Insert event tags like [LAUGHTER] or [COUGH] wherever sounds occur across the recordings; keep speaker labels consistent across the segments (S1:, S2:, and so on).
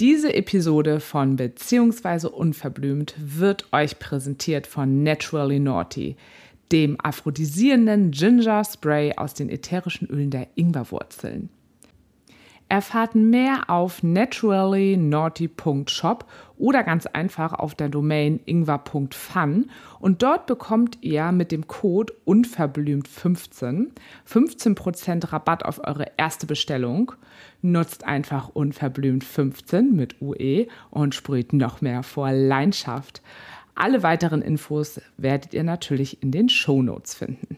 S1: Diese Episode von Beziehungsweise Unverblümt wird euch präsentiert von Naturally Naughty, dem aphrodisierenden Ginger Spray aus den ätherischen Ölen der Ingwerwurzeln. Erfahrt mehr auf naturallynaughty.shop oder ganz einfach auf der Domain ingwer.fun und dort bekommt ihr mit dem Code unverblümt15 15% Rabatt auf eure erste Bestellung. Nutzt einfach unverblümt15 mit UE und sprüht noch mehr vor Leidenschaft. Alle weiteren Infos werdet ihr natürlich in den Shownotes finden.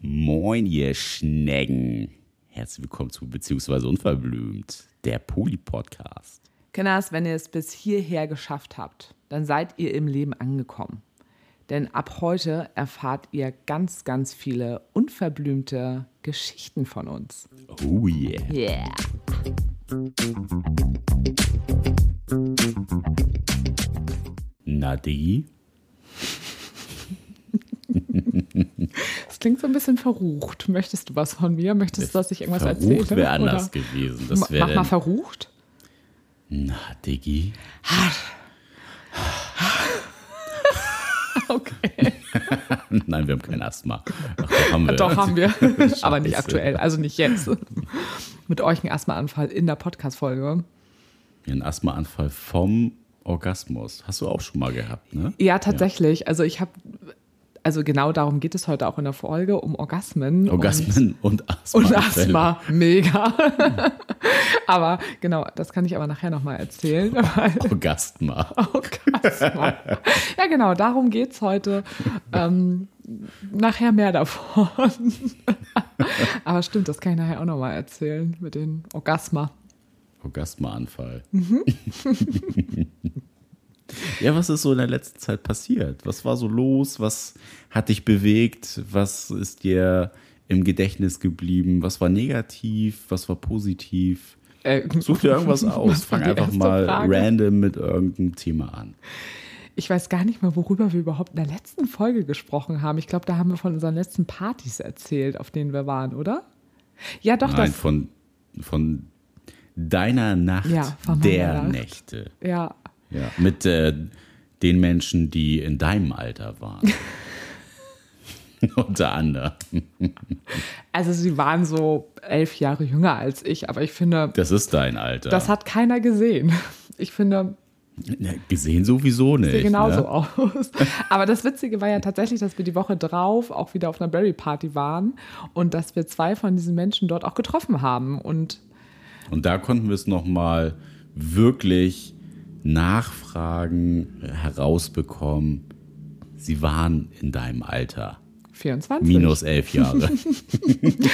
S2: Moin, ihr Schnecken. Herzlich willkommen zu Beziehungsweise Unverblümt, der Poli-Podcast.
S1: Kenners, wenn ihr es bis hierher geschafft habt, dann seid ihr im Leben angekommen. Denn ab heute erfahrt ihr ganz, ganz viele unverblümte Geschichten von uns.
S2: Oh yeah.
S1: Yeah.
S2: Na, Diggi? [LAUGHS] [LAUGHS]
S1: Das klingt so ein bisschen verrucht. Möchtest du was von mir? Möchtest du, dass ich irgendwas erzähle?
S2: Verrucht wäre anders
S1: Oder-
S2: gewesen. Das wär
S1: Mach mal verrucht.
S2: Na, Diggi? [LAUGHS]
S1: Okay. [LAUGHS]
S2: Nein, wir haben kein Asthma. Ach, doch haben wir.
S1: Doch, haben wir. Aber nicht aktuell, also nicht jetzt. Mit euch ein Asthmaanfall in der Podcast-Folge.
S2: Ein Asthmaanfall vom Orgasmus. Hast du auch schon mal gehabt, ne?
S1: Ja, tatsächlich. Also ich habe, also genau darum geht es heute auch in der Folge, um Orgasmen.
S2: Orgasmen und, Asthma.
S1: Und, und Asthma, mega. [LAUGHS] aber genau, das kann ich aber nachher nochmal erzählen. [LAUGHS]
S2: Orgasma.
S1: Orgasma. Ja, genau, darum geht es heute. Ähm, nachher mehr davon. [LAUGHS] Aber stimmt, das kann ich nachher auch nochmal erzählen mit den Orgasma.
S2: Orgasmaanfall.
S1: Mhm.
S2: Ja, was ist so in der letzten Zeit passiert? Was war so los? Was hat dich bewegt? Was ist dir im Gedächtnis geblieben? Was war negativ? Was war positiv?
S1: Äh,
S2: Such dir irgendwas aus. Fang [LAUGHS] einfach mal
S1: Frage?
S2: random mit irgendeinem Thema an.
S1: Ich weiß gar nicht mehr, worüber wir überhaupt in der letzten Folge gesprochen haben. Ich glaube, da haben wir von unseren letzten Partys erzählt, auf denen wir waren, oder? Ja, doch,
S2: Nein,
S1: das.
S2: von, von deiner Nacht
S1: Ja,
S2: der
S1: Nacht.
S2: Nächte.
S1: Ja,
S2: Ja, mit äh, den Menschen, die in deinem Alter waren. [LAUGHS] Unter anderem.
S1: also sie waren so elf Jahre jünger als ich, aber ich finde,
S2: Das ist dein Alter.
S1: das hat keiner gesehen. Ich finde,
S2: Ja, gesehen sowieso nicht.
S1: sieht genauso
S2: ne?
S1: aus. Aber das Witzige war ja tatsächlich, dass wir die Woche drauf auch wieder auf einer Berry Party waren und dass wir zwei von diesen Menschen dort auch getroffen haben. Und
S2: Und da konnten wir es nochmal wirklich nachfragen, herausbekommen. Sie waren in deinem Alter.
S1: 24.
S2: Minus elf Jahre. [LAUGHS]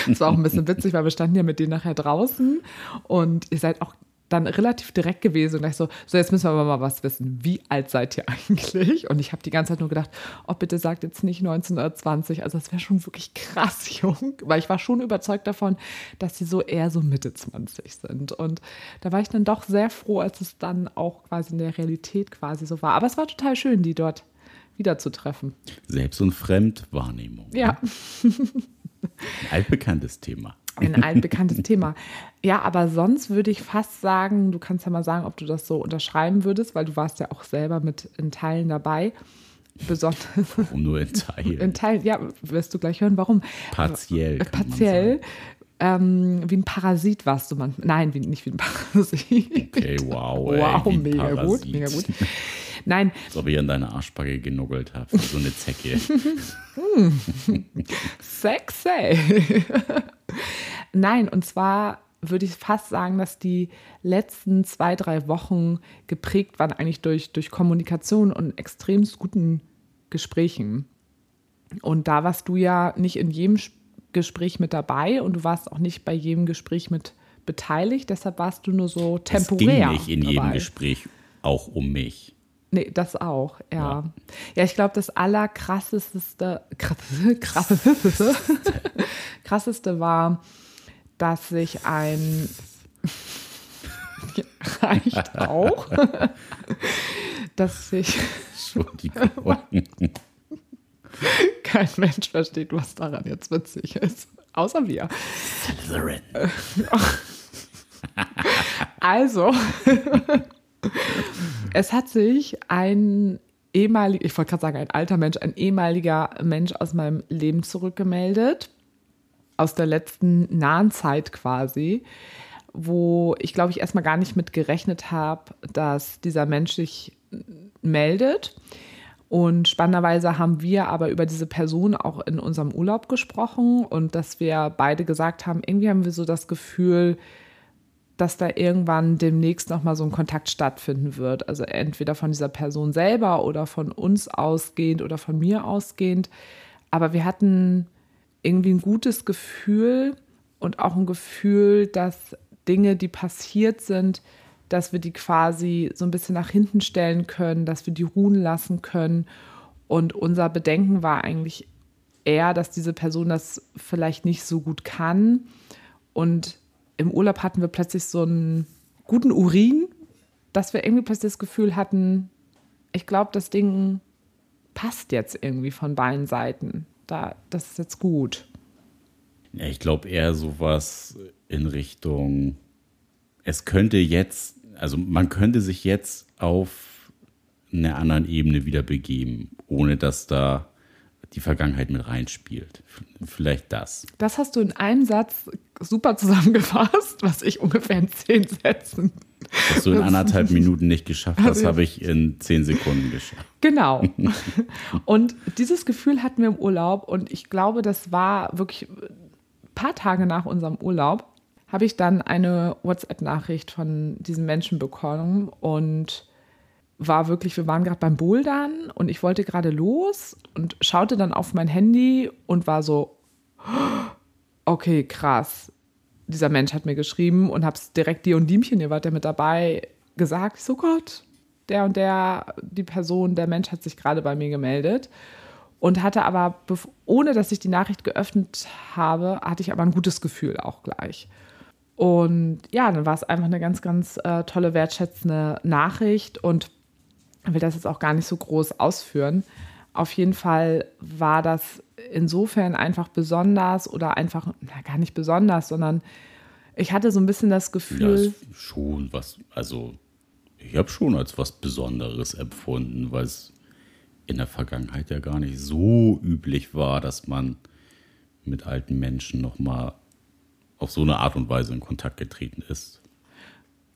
S1: Das war auch ein bisschen witzig, weil wir standen ja mit denen nachher draußen und ihr seid auch dann relativ direkt gewesen und ich so, so jetzt müssen wir aber mal was wissen. Wie alt seid ihr eigentlich? Und ich habe die ganze Zeit nur gedacht, oh bitte sagt jetzt nicht 19 oder 20. Also das wäre schon wirklich krass [LAUGHS] jung, weil ich war schon überzeugt davon, dass sie so eher so Mitte 20 sind. Und da war ich dann doch sehr froh, als es dann auch quasi in der Realität quasi so war. Aber es war total schön, die dort wiederzutreffen.
S2: Selbst- und Fremdwahrnehmung.
S1: Ja.
S2: Ein altbekanntes Thema.
S1: Ein altbekanntes Thema. Ja, aber sonst würde ich fast sagen, du kannst ja mal sagen, ob du das so unterschreiben würdest, weil du warst ja auch selber mit in Teilen dabei. Besonders [LAUGHS]
S2: Um nur in Teilen.
S1: in Teilen, ja, wirst du gleich hören, warum.
S2: Partiell.
S1: Partiell. Ähm, wie ein Parasit warst du manchmal. Nein, wie, nicht wie ein [LAUGHS] Parasit.
S2: Okay, wow, ey,
S1: wow, mega gut,
S2: Parasit.
S1: mega gut. Nein.
S2: Als ob ich an deine Arschbacke genuggelt habe. So eine Zecke. [LAUGHS]
S1: Sexy. Nein, und zwar würde ich fast sagen, dass die letzten zwei, drei Wochen geprägt waren eigentlich durch, durch Kommunikation und extremst guten Gesprächen. Und da warst du ja nicht in jedem Gespräch mit dabei und du warst auch nicht bei jedem Gespräch mit beteiligt, deshalb warst du nur so
S2: Es ging
S1: temporär.
S2: nicht in jedem
S1: dabei.
S2: Gespräch auch um mich.
S1: Nee, das auch, ja. Ja, ich glaube, das allerkrasseste, [LAUGHS] krasseste, krasseste, [LAUGHS] krasseste war, dass sich ein [LAUGHS] reicht auch, dass sich kein Mensch versteht, was daran jetzt witzig ist. Außer wir.
S2: Slytherin.
S1: Also, [LAUGHS] es hat sich ein ehemaliger, ich wollte gerade sagen, ein alter Mensch, ein ehemaliger Mensch aus meinem Leben zurückgemeldet, aus der letzten nahen Zeit quasi, wo ich glaube ich erstmal gar nicht mit gerechnet habe, dass dieser Mensch sich meldet. Und spannenderweise haben wir aber über diese Person auch in unserem Urlaub gesprochen und dass wir beide gesagt haben, irgendwie haben wir so das Gefühl, dass da irgendwann demnächst nochmal so ein Kontakt stattfinden wird. Also entweder von dieser Person selber oder von uns ausgehend oder von mir ausgehend. Aber wir hatten irgendwie ein gutes Gefühl und auch ein Gefühl, dass Dinge, die passiert sind, dass wir die quasi so ein bisschen nach hinten stellen können, dass wir die ruhen lassen können. Und unser Bedenken war eigentlich eher, dass diese Person das vielleicht nicht so gut kann. Und im Urlaub hatten wir plötzlich so einen guten Urin, dass wir irgendwie plötzlich das Gefühl hatten, ich glaube, das Ding passt jetzt irgendwie von beiden Seiten. Da, das ist jetzt gut.
S2: Ja, ich glaube eher sowas in Richtung, es könnte jetzt also man könnte sich jetzt auf einer anderen Ebene wieder begeben, ohne dass da die Vergangenheit mit reinspielt. Vielleicht das.
S1: Das hast du in einem Satz super zusammengefasst, was ich ungefähr in zehn Sätzen.
S2: Was du in anderthalb Minuten nicht geschafft hast, also, habe ich in zehn Sekunden geschafft.
S1: Genau. [LAUGHS] Und dieses Gefühl hatten wir im Urlaub und ich glaube, das war wirklich ein paar Tage nach unserem Urlaub habe ich dann eine WhatsApp-Nachricht von diesem Menschen bekommen und war wirklich, wir waren gerade beim Bouldern und ich wollte gerade los und schaute dann auf mein Handy und war so, okay, krass. Dieser Mensch hat mir geschrieben und habe es direkt dir und Diemchen, ihr wart ja mit dabei, gesagt. so Gott, der und der, die Person, der Mensch hat sich gerade bei mir gemeldet und hatte aber, ohne dass ich die Nachricht geöffnet habe, hatte ich aber ein gutes Gefühl auch gleich. Und ja, dann war es einfach eine ganz, ganz äh, tolle, wertschätzende Nachricht und will das jetzt auch gar nicht so groß ausführen. Auf jeden Fall war das insofern einfach besonders oder einfach, na, gar nicht besonders, sondern ich hatte so ein bisschen das Gefühl.
S2: Ja, schon was, also ich habe schon als was Besonderes empfunden, weil es in der Vergangenheit ja gar nicht so üblich war, dass man mit alten Menschen nochmal auf so eine Art und Weise in Kontakt getreten ist.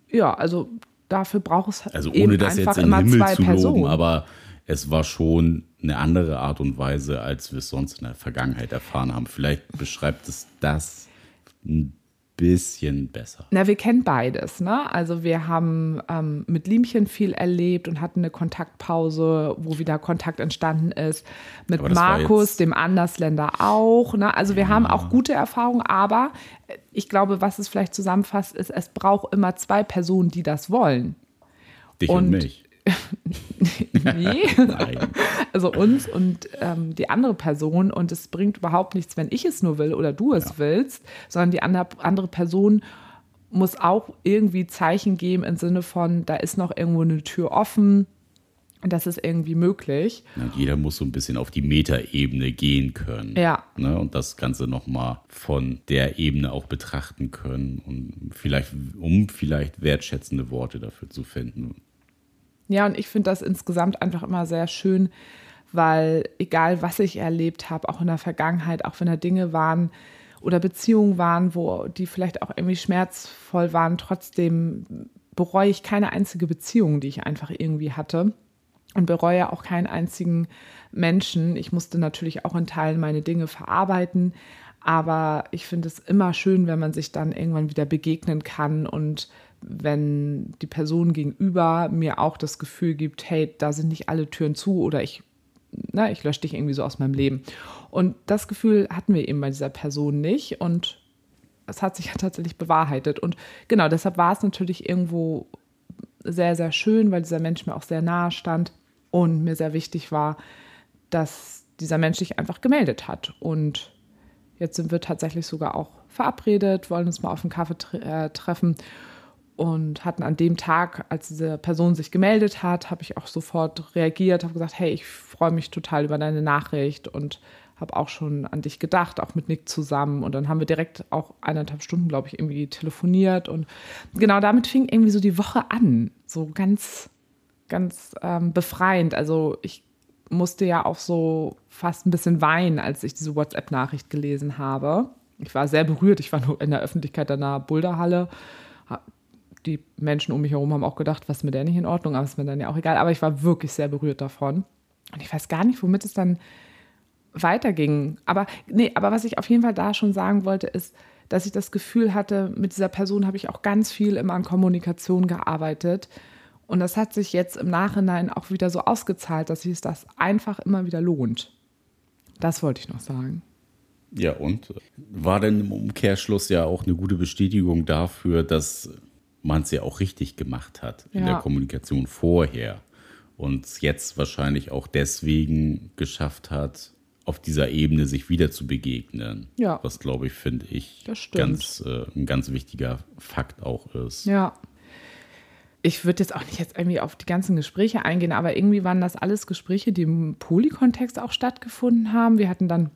S1: Ja, also dafür braucht es
S2: also ohne eben das jetzt in den Himmel zu Personen. loben, aber es war schon eine andere Art und Weise, als wir es sonst in der Vergangenheit erfahren haben. Vielleicht beschreibt es das ein bisschen besser.
S1: Na, wir kennen beides. Ne? Also wir haben ähm, mit Liemchen viel erlebt und hatten eine Kontaktpause, wo wieder Kontakt entstanden ist. Mit Markus, dem Andersländer auch. Ne? Also wir ja. haben auch gute Erfahrungen, aber ich glaube, was es vielleicht zusammenfasst, ist, es braucht immer zwei Personen, die das wollen.
S2: Dich und, und mich. [LAUGHS]
S1: nee. also uns und ähm, die andere Person. Und es bringt überhaupt nichts, wenn ich es nur will oder du es ja. willst, sondern die andere, andere Person muss auch irgendwie Zeichen geben im Sinne von, da ist noch irgendwo eine Tür offen. Das ist irgendwie möglich.
S2: Ja, jeder muss so ein bisschen auf die Metaebene gehen können.
S1: Ja.
S2: Ne, und das Ganze nochmal von der Ebene auch betrachten können und vielleicht, um vielleicht wertschätzende Worte dafür zu finden.
S1: Ja, und ich finde das insgesamt einfach immer sehr schön, weil egal was ich erlebt habe, auch in der Vergangenheit, auch wenn da Dinge waren oder Beziehungen waren, wo die vielleicht auch irgendwie schmerzvoll waren, trotzdem bereue ich keine einzige Beziehung, die ich einfach irgendwie hatte und bereue auch keinen einzigen Menschen. Ich musste natürlich auch in Teilen meine Dinge verarbeiten, aber ich finde es immer schön, wenn man sich dann irgendwann wieder begegnen kann und wenn die Person gegenüber mir auch das Gefühl gibt, hey, da sind nicht alle Türen zu oder ich, na, ich lösche dich irgendwie so aus meinem Leben. Und das Gefühl hatten wir eben bei dieser Person nicht und es hat sich ja tatsächlich bewahrheitet. Und genau, deshalb war es natürlich irgendwo sehr, sehr schön, weil dieser Mensch mir auch sehr nahe stand und mir sehr wichtig war, dass dieser Mensch sich einfach gemeldet hat. Und jetzt sind wir tatsächlich sogar auch verabredet, wollen uns mal auf einen Kaffee tre äh, treffen und hatten an dem Tag, als diese Person sich gemeldet hat, habe ich auch sofort reagiert, habe gesagt, hey, ich freue mich total über deine Nachricht und habe auch schon an dich gedacht, auch mit Nick zusammen. Und dann haben wir direkt auch eineinhalb Stunden, glaube ich, irgendwie telefoniert. Und genau damit fing irgendwie so die Woche an. So ganz, ganz ähm, befreiend. Also ich musste ja auch so fast ein bisschen weinen, als ich diese WhatsApp-Nachricht gelesen habe. Ich war sehr berührt. Ich war nur in der Öffentlichkeit in der Boulderhalle. Die Menschen um mich herum haben auch gedacht, was ist mit der nicht in Ordnung, aber ist mir dann ja auch egal. Aber ich war wirklich sehr berührt davon. Und ich weiß gar nicht, womit es dann weiterging. Aber nee, aber was ich auf jeden Fall da schon sagen wollte, ist, dass ich das Gefühl hatte, mit dieser Person habe ich auch ganz viel immer an Kommunikation gearbeitet. Und das hat sich jetzt im Nachhinein auch wieder so ausgezahlt, dass sich das einfach immer wieder lohnt. Das wollte ich noch sagen.
S2: Ja, und war denn im Umkehrschluss ja auch eine gute Bestätigung dafür, dass man es ja auch richtig gemacht hat in ja. der Kommunikation vorher und es jetzt wahrscheinlich auch deswegen geschafft hat, auf dieser Ebene sich wieder zu begegnen. Ja. Was, glaube ich, finde ich, ganz, äh, ein ganz wichtiger Fakt auch ist.
S1: Ja. Ich würde jetzt auch nicht jetzt irgendwie auf die ganzen Gespräche eingehen, aber irgendwie waren das alles Gespräche, die im Polykontext auch stattgefunden haben. Wir hatten dann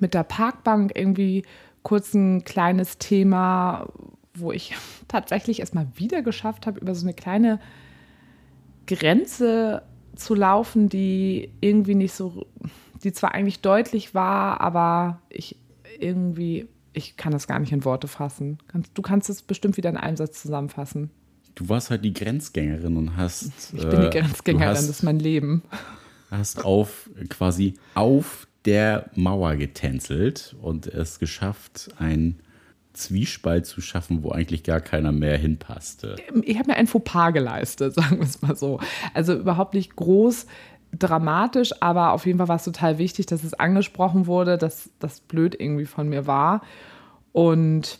S1: mit der Parkbank irgendwie kurz ein kleines Thema, wo ich [LAUGHS] tatsächlich erstmal wieder geschafft habe, über so eine kleine Grenze zu laufen, die irgendwie nicht so die zwar eigentlich deutlich war, aber ich irgendwie, ich kann das gar nicht in Worte fassen. Du kannst es bestimmt wieder in einem Satz zusammenfassen.
S2: Du warst halt die Grenzgängerin und hast.
S1: Ich bin die äh, Grenzgängerin, hast, das ist mein Leben.
S2: Hast auf quasi auf der Mauer getänzelt und es geschafft, ein Zwiespalt zu schaffen, wo eigentlich gar keiner mehr hinpasste.
S1: Ich habe mir ein Fauxpas geleistet, [LAUGHS] sagen wir es mal so. Also überhaupt nicht groß dramatisch, aber auf jeden Fall war es total wichtig, dass es angesprochen wurde, dass das blöd irgendwie von mir war. Und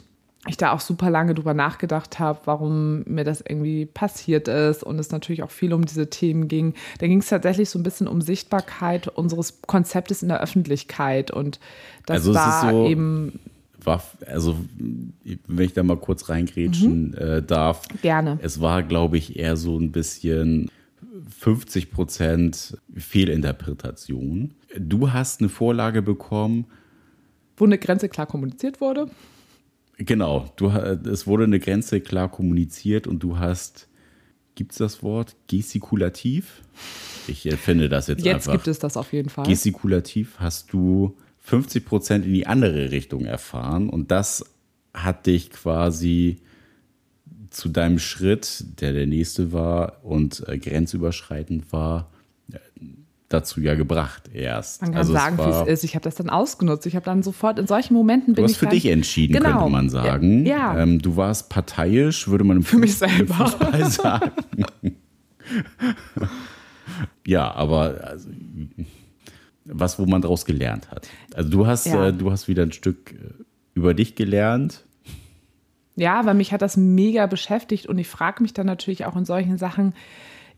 S1: ich da auch super lange drüber nachgedacht habe, warum mir das irgendwie passiert ist und es natürlich auch viel um diese Themen ging. Da ging es tatsächlich so ein bisschen um Sichtbarkeit unseres Konzeptes in der Öffentlichkeit und das also war so, eben
S2: war, also wenn ich da mal kurz reingrätschen mhm. äh, darf.
S1: Gerne.
S2: Es war, glaube ich, eher so ein bisschen 50 Prozent Fehlinterpretation. Du hast eine Vorlage bekommen.
S1: Wo eine Grenze klar kommuniziert wurde.
S2: Genau, du, es wurde eine Grenze klar kommuniziert und du hast, gibt es das Wort, gestikulativ? Ich finde das jetzt,
S1: jetzt
S2: einfach.
S1: Jetzt gibt es das auf jeden Fall.
S2: Gestikulativ hast du 50 Prozent in die andere Richtung erfahren und das hat dich quasi zu deinem Schritt, der der nächste war und äh, grenzüberschreitend war, dazu ja gebracht erst.
S1: Man kann also sagen, wie es ist. Ich habe das dann ausgenutzt. Ich habe dann sofort in solchen Momenten bin
S2: du hast für dich entschieden, genau. könnte man sagen. Ja. ja. Ähm, du warst parteiisch, würde man im
S1: für mich selber
S2: Fußball [LAUGHS] sagen. ja, aber also, was, wo man daraus gelernt hat. Also du hast, ja. äh, du hast wieder ein Stück äh, über dich gelernt
S1: ja, weil mich hat das mega beschäftigt und ich frage mich dann natürlich auch in solchen Sachen,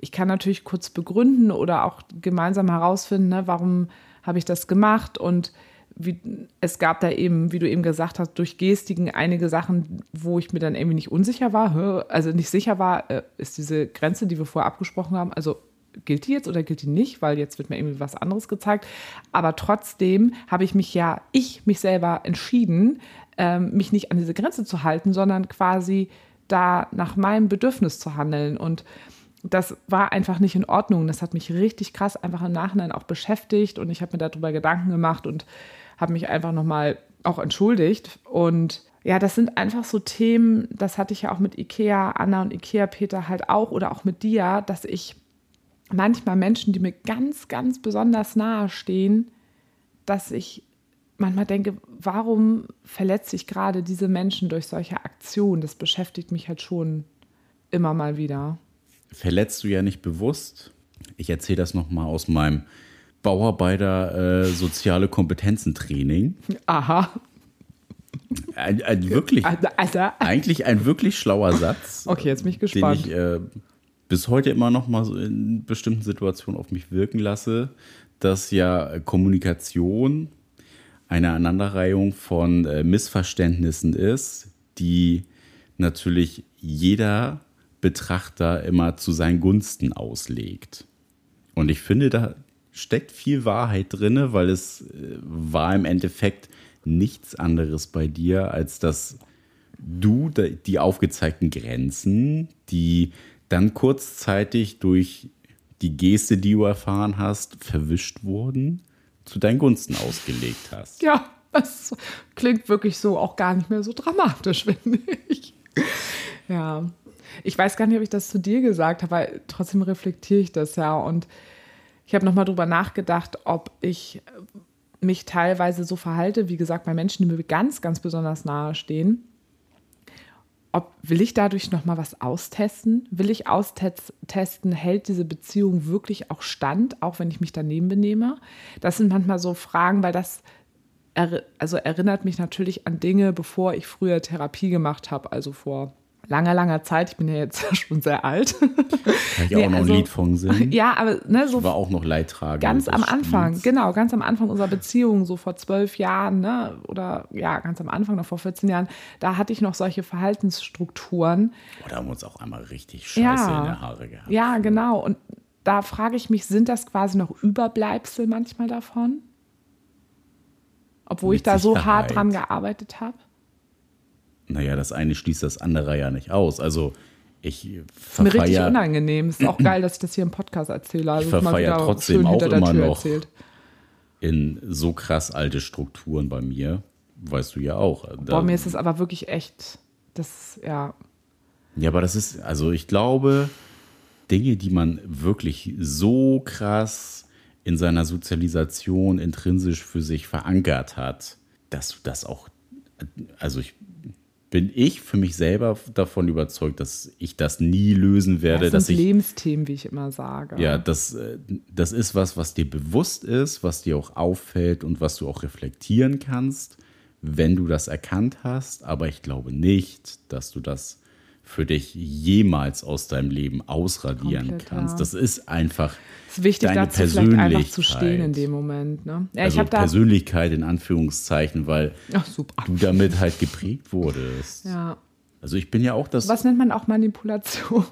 S1: ich kann natürlich kurz begründen oder auch gemeinsam herausfinden, ne, warum habe ich das gemacht und wie, es gab da eben, wie du eben gesagt hast, durch Gestiken einige Sachen, wo ich mir dann irgendwie nicht unsicher war, also nicht sicher war, äh, ist diese Grenze, die wir vorher abgesprochen haben, also gilt die jetzt oder gilt die nicht, weil jetzt wird mir irgendwie was anderes gezeigt. Aber trotzdem habe ich mich ja, ich mich selber entschieden, ähm, mich nicht an diese Grenze zu halten, sondern quasi da nach meinem Bedürfnis zu handeln. Und das war einfach nicht in Ordnung. Das hat mich richtig krass einfach im Nachhinein auch beschäftigt und ich habe mir darüber Gedanken gemacht und habe mich einfach nochmal auch entschuldigt. Und ja, das sind einfach so Themen, das hatte ich ja auch mit Ikea, Anna und Ikea Peter halt auch oder auch mit dir, dass ich manchmal Menschen, die mir ganz, ganz besonders nahe stehen, dass ich manchmal denke, warum verletze ich gerade diese Menschen durch solche Aktionen? Das beschäftigt mich halt schon immer mal wieder.
S2: Verletzt du ja nicht bewusst. Ich erzähle das nochmal aus meinem Bauarbeiter äh, soziale Kompetenzentraining.
S1: Aha.
S2: Ein, ein wirklich, also. eigentlich ein wirklich schlauer Satz.
S1: Okay, jetzt bin ich gespannt.
S2: Den ich äh, bis heute immer noch mal so in bestimmten Situationen auf mich wirken lasse, dass ja Kommunikation eine Aneinanderreihung von äh, Missverständnissen ist, die natürlich jeder Betrachter immer zu seinen Gunsten auslegt. Und ich finde, da steckt viel Wahrheit drin, weil es äh, war im Endeffekt nichts anderes bei dir, als dass du die aufgezeigten Grenzen, die dann kurzzeitig durch die Geste, die du erfahren hast, verwischt wurden, zu deinen Gunsten ausgelegt hast.
S1: Ja, das klingt wirklich so auch gar nicht mehr so dramatisch, [LAUGHS] finde ich. Ja, ich weiß gar nicht, ob ich das zu dir gesagt habe, weil trotzdem reflektiere ich das ja. Und ich habe nochmal drüber nachgedacht, ob ich mich teilweise so verhalte, wie gesagt, bei Menschen, die mir ganz, ganz besonders nahe stehen. Ob, will ich dadurch nochmal was austesten? Will ich austesten, hält diese Beziehung wirklich auch stand, auch wenn ich mich daneben benehme? Das sind manchmal so Fragen, weil das also erinnert mich natürlich an Dinge, bevor ich früher Therapie gemacht habe, also vor langer, langer Zeit. Ich bin ja jetzt [LAUGHS] schon sehr alt. [LAUGHS]
S2: Kann ich nee, auch noch also, ein Lied von singen? [LAUGHS]
S1: Ja, aber ne, so.
S2: Ich war auch noch Leidtragend.
S1: Ganz am Anfang, Spiels. genau, ganz am Anfang unserer Beziehung, so vor zwölf Jahren, ne, oder ja, ganz am Anfang, noch vor 14 Jahren, da hatte ich noch solche Verhaltensstrukturen.
S2: Oh, da haben wir uns auch einmal richtig scheiße ja, in der Haare gehabt.
S1: Ja, genau. Und da frage ich mich, sind das quasi noch Überbleibsel manchmal davon? Obwohl Mit ich da Sicherheit. so hart dran gearbeitet habe?
S2: Naja, das eine schließt das andere ja nicht aus. Also ich
S1: ist mir richtig unangenehm. Ist auch [CLEARS THROAT] geil, dass ich das hier im Podcast erzähle. Also
S2: ich verfeiere trotzdem auch immer noch erzählt. in so krass alte Strukturen bei mir. Weißt du ja auch.
S1: Da, mir ist es aber wirklich echt, das, ja.
S2: Ja, aber das ist, also ich glaube, Dinge, die man wirklich so krass in seiner Sozialisation intrinsisch für sich verankert hat, dass du das auch, also ich bin ich für mich selber davon überzeugt, dass ich das nie lösen werde.
S1: Das
S2: sind
S1: Lebensthemen, wie ich immer sage.
S2: Ja, das, äh, das ist was, was dir bewusst ist, was dir auch auffällt und was du auch reflektieren kannst, wenn du das erkannt hast. Aber ich glaube nicht, dass du das für dich jemals aus deinem Leben ausradieren Komplett, kannst. Ja. Das ist einfach es ist wichtig, deine dazu Persönlichkeit. einfach
S1: zu stehen in dem Moment. Ne?
S2: Ja, also Persönlichkeit in Anführungszeichen, weil Ach, du damit halt geprägt wurdest.
S1: Ja.
S2: Also ich bin ja auch das.
S1: Was nennt man auch Manipulation?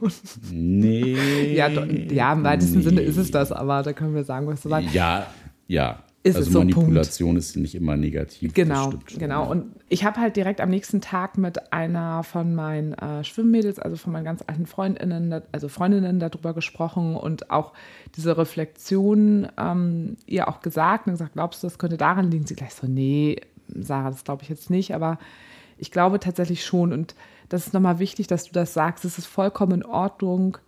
S2: Nee.
S1: ja, ja, im weitesten nee. Sinne ist es das, aber da können wir sagen, was du sagst.
S2: Ja, ja
S1: ist
S2: also
S1: es so
S2: Manipulation ist nicht immer negativ.
S1: Genau, genau. Und ich habe halt direkt am nächsten Tag mit einer von meinen äh, Schwimmmädels, also von meinen ganz alten Freundinnen, also Freundinnen darüber gesprochen und auch diese Reflexion ähm, ihr auch gesagt und gesagt, glaubst du, das könnte daran liegen? Sie gleich so, nee, Sarah, das glaube ich jetzt nicht, aber ich glaube tatsächlich schon. Und das ist nochmal wichtig, dass du das sagst. Es ist vollkommen in Ordnung,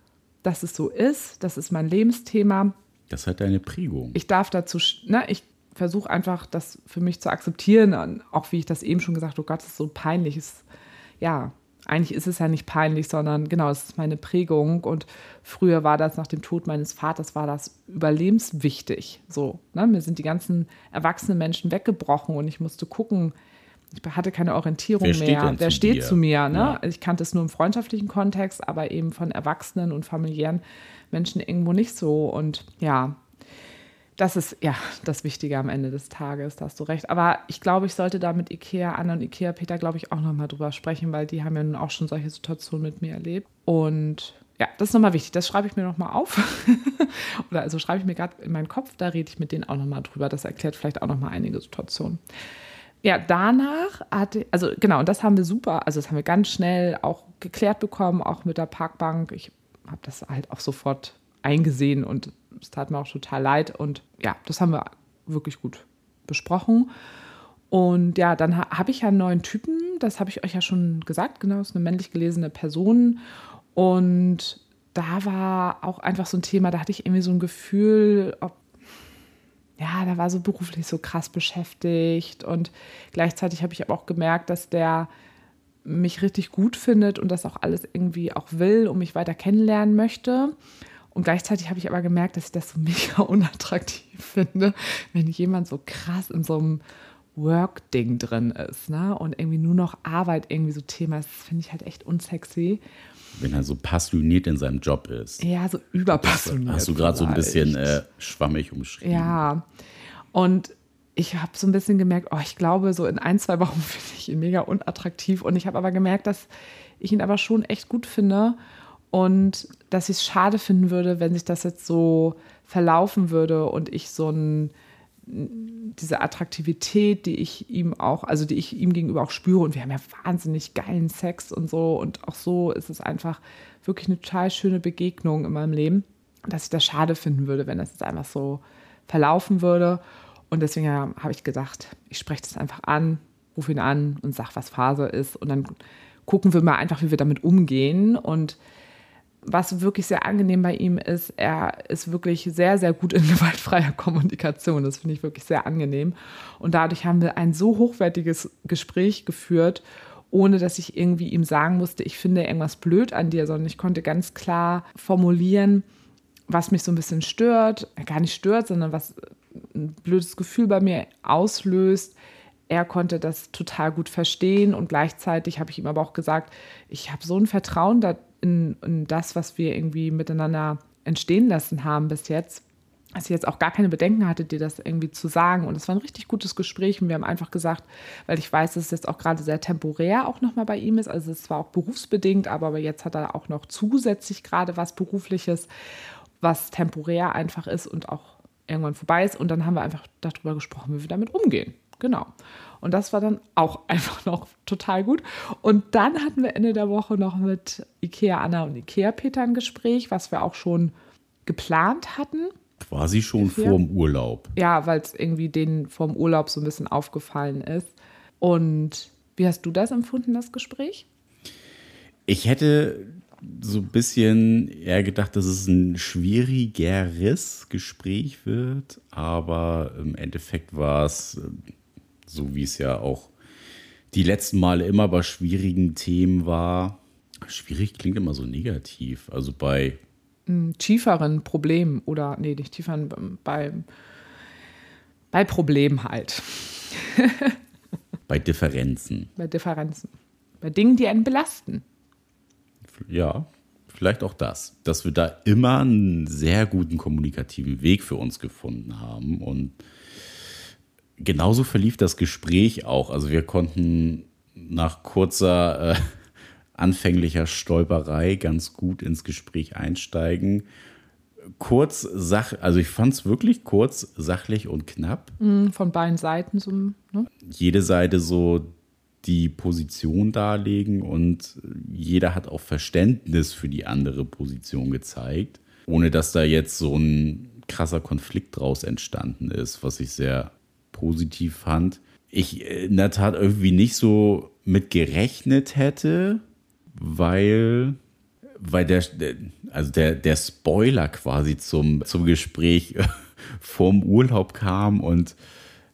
S1: dass es so ist. Das ist mein Lebensthema
S2: das hat eine Prägung.
S1: Ich darf dazu, ne, ich versuche einfach, das für mich zu akzeptieren, auch wie ich das eben schon gesagt habe, oh Gott, das ist so peinlich. Ist, ja, eigentlich ist es ja nicht peinlich, sondern genau, es ist meine Prägung. Und früher war das nach dem Tod meines Vaters, war das überlebenswichtig. So, ne? Mir sind die ganzen erwachsenen Menschen weggebrochen und ich musste gucken, ich hatte keine Orientierung
S2: Wer
S1: mehr.
S2: Wer
S1: steht
S2: dir?
S1: zu mir? Ne? Ja. Ich kannte es nur im freundschaftlichen Kontext, aber eben von Erwachsenen und familiären Menschen irgendwo nicht so. Und ja, das ist ja das Wichtige am Ende des Tages, da hast du recht. Aber ich glaube, ich sollte da mit Ikea, Anna und Ikea Peter, glaube ich, auch nochmal drüber sprechen, weil die haben ja nun auch schon solche Situationen mit mir erlebt. Und ja, das ist nochmal wichtig. Das schreibe ich mir nochmal auf. [LAUGHS] Oder also schreibe ich mir gerade in meinen Kopf, da rede ich mit denen auch nochmal drüber. Das erklärt vielleicht auch nochmal einige Situationen. Ja, danach hatte, also genau, und das haben wir super, also das haben wir ganz schnell auch geklärt bekommen, auch mit der Parkbank. Ich habe das halt auch sofort eingesehen und es tat mir auch total leid. Und ja, das haben wir wirklich gut besprochen. Und ja, dann ha habe ich ja einen neuen Typen, das habe ich euch ja schon gesagt, genau, ist eine männlich gelesene Person. Und da war auch einfach so ein Thema, da hatte ich irgendwie so ein Gefühl, ob, ja, da war so beruflich so krass beschäftigt. Und gleichzeitig habe ich aber auch gemerkt, dass der mich richtig gut findet und das auch alles irgendwie auch will und mich weiter kennenlernen möchte. Und gleichzeitig habe ich aber gemerkt, dass ich das so [LAUGHS] mega unattraktiv finde, wenn jemand so krass in so einem Work-Ding drin ist, ne? Und irgendwie nur noch Arbeit irgendwie so Thema ist, finde ich halt echt unsexy.
S2: Wenn er so passioniert in seinem Job ist.
S1: Ja, so überpassioniert.
S2: hast du gerade so ein bisschen äh, schwammig umschrieben.
S1: Ja. Und ich habe so ein bisschen gemerkt, oh, ich glaube, so in ein, zwei Wochen [LAUGHS] finde ich ihn mega unattraktiv. Und ich habe aber gemerkt, dass ich ihn aber schon echt gut finde und dass ich es schade finden würde, wenn sich das jetzt so verlaufen würde und ich so ein diese Attraktivität, die ich ihm auch, also die ich ihm gegenüber auch spüre. Und wir haben ja wahnsinnig geilen Sex und so. Und auch so ist es einfach wirklich eine total schöne Begegnung in meinem Leben, dass ich das schade finden würde, wenn das jetzt einfach so verlaufen würde und deswegen habe ich gedacht, ich spreche das einfach an, rufe ihn an und sage, was Phase ist und dann gucken wir mal einfach, wie wir damit umgehen und was wirklich sehr angenehm bei ihm ist, er ist wirklich sehr, sehr gut in [LAUGHS] gewaltfreier Kommunikation. Das finde ich wirklich sehr angenehm. Und dadurch haben wir ein so hochwertiges Gespräch geführt, ohne dass ich irgendwie ihm sagen musste, ich finde irgendwas blöd an dir, sondern ich konnte ganz klar formulieren, was mich so ein bisschen stört, gar nicht stört, sondern was ein blödes Gefühl bei mir auslöst. Er konnte das total gut verstehen und gleichzeitig habe ich ihm aber auch gesagt, ich habe so ein Vertrauen in, in das, was wir irgendwie miteinander entstehen lassen haben bis jetzt, dass ich jetzt auch gar keine Bedenken hatte, dir das irgendwie zu sagen. Und es war ein richtig gutes Gespräch und wir haben einfach gesagt, weil ich weiß, dass es jetzt auch gerade sehr temporär auch nochmal bei ihm ist. Also es war auch berufsbedingt, aber jetzt hat er auch noch zusätzlich gerade was Berufliches, was temporär einfach ist und auch irgendwann vorbei ist. Und dann haben wir einfach darüber gesprochen, wie wir damit umgehen. Genau. Und das war dann auch [LAUGHS] einfach noch total gut. Und dann hatten wir Ende der Woche noch mit Ikea Anna und Ikea Peter ein Gespräch, was wir auch schon geplant hatten.
S2: Quasi schon Ungefähr. vorm Urlaub.
S1: Ja, weil es irgendwie denen vorm Urlaub so ein bisschen aufgefallen ist. Und wie hast du das empfunden, das Gespräch?
S2: Ich hätte so ein bisschen eher gedacht, dass es ein schwierigeres Gespräch wird, aber im Endeffekt war es so wie es ja auch die letzten Male immer bei schwierigen Themen war. Schwierig klingt immer so negativ. Also bei
S1: hm, tieferen Problemen oder nee, nicht tieferen, bei, bei Problemen halt. [LAUGHS]
S2: bei Differenzen.
S1: Bei Differenzen. Bei Dingen, die einen belasten.
S2: Ja, vielleicht auch das. Dass wir da immer einen sehr guten kommunikativen Weg für uns gefunden haben und genauso verlief das Gespräch auch. Also wir konnten nach kurzer äh, anfänglicher Stolperei ganz gut ins Gespräch einsteigen. Kurz, sach, also ich fand es wirklich kurz, sachlich und knapp.
S1: Mm, von beiden Seiten so. Ne?
S2: Jede Seite so die Position darlegen und jeder hat auch Verständnis für die andere Position gezeigt, ohne dass da jetzt so ein krasser Konflikt draus entstanden ist, was ich sehr positiv fand. Ich in der Tat irgendwie nicht so mit gerechnet hätte, weil, weil der, also der, der Spoiler quasi zum, zum Gespräch [LAUGHS] vorm Urlaub kam und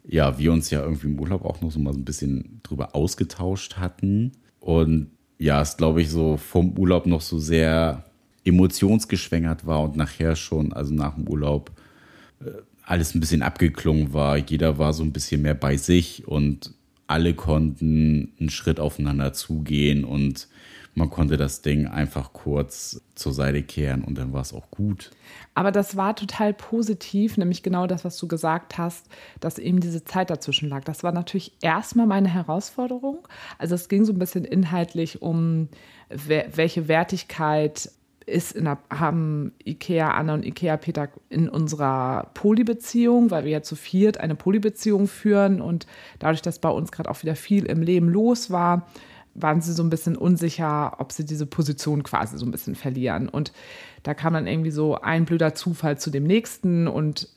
S2: ja, wir uns ja irgendwie im Urlaub auch noch so mal ein bisschen drüber ausgetauscht hatten. Und ja, es glaube ich so vom Urlaub noch so sehr emotionsgeschwängert war und nachher schon, also nach dem Urlaub, äh, alles ein bisschen abgeklungen war. Jeder war so ein bisschen mehr bei sich und alle konnten einen Schritt aufeinander zugehen und man konnte das Ding einfach kurz zur Seite kehren und dann war es auch gut.
S1: Aber das war total positiv, nämlich genau das, was du gesagt hast, dass eben diese Zeit dazwischen lag. Das war natürlich erstmal meine Herausforderung. Also es ging so ein bisschen inhaltlich um, welche Wertigkeit ist in der, haben Ikea Anna und Ikea Peter in unserer Polybeziehung, weil wir ja zu viert eine Polybeziehung führen und dadurch, dass bei uns gerade auch wieder viel im Leben los war, waren sie so ein bisschen unsicher, ob sie diese Position quasi so ein bisschen verlieren. Und da kam dann irgendwie so ein blöder Zufall zu dem nächsten und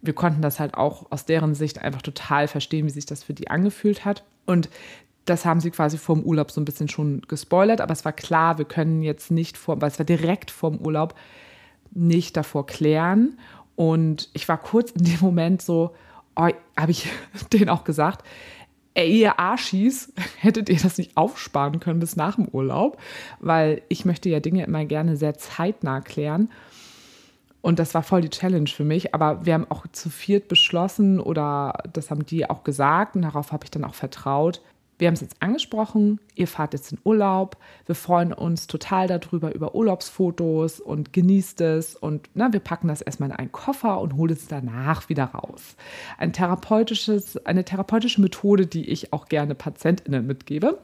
S1: wir konnten das halt auch aus deren Sicht einfach total verstehen, wie sich das für die angefühlt hat. Und das haben sie quasi vor dem Urlaub so ein bisschen schon gespoilert, aber es war klar, wir können jetzt nicht vor, weil es war direkt vor dem Urlaub, nicht davor klären. Und ich war kurz in dem Moment so, oh, habe ich [LAUGHS] denen auch gesagt, ihr Arschis, [LAUGHS] hättet ihr das nicht aufsparen können bis nach dem Urlaub? Weil ich möchte ja Dinge immer gerne sehr zeitnah klären. Und das war voll die Challenge für mich. Aber wir haben auch zu viert beschlossen oder das haben die auch gesagt und darauf habe ich dann auch vertraut wir haben es jetzt angesprochen, ihr fahrt jetzt in Urlaub. Wir freuen uns total darüber, über Urlaubsfotos und genießt es. Und na, wir packen das erstmal in einen Koffer und holen es danach wieder raus. Ein therapeutisches, eine therapeutische Methode, die ich auch gerne PatientInnen mitgebe.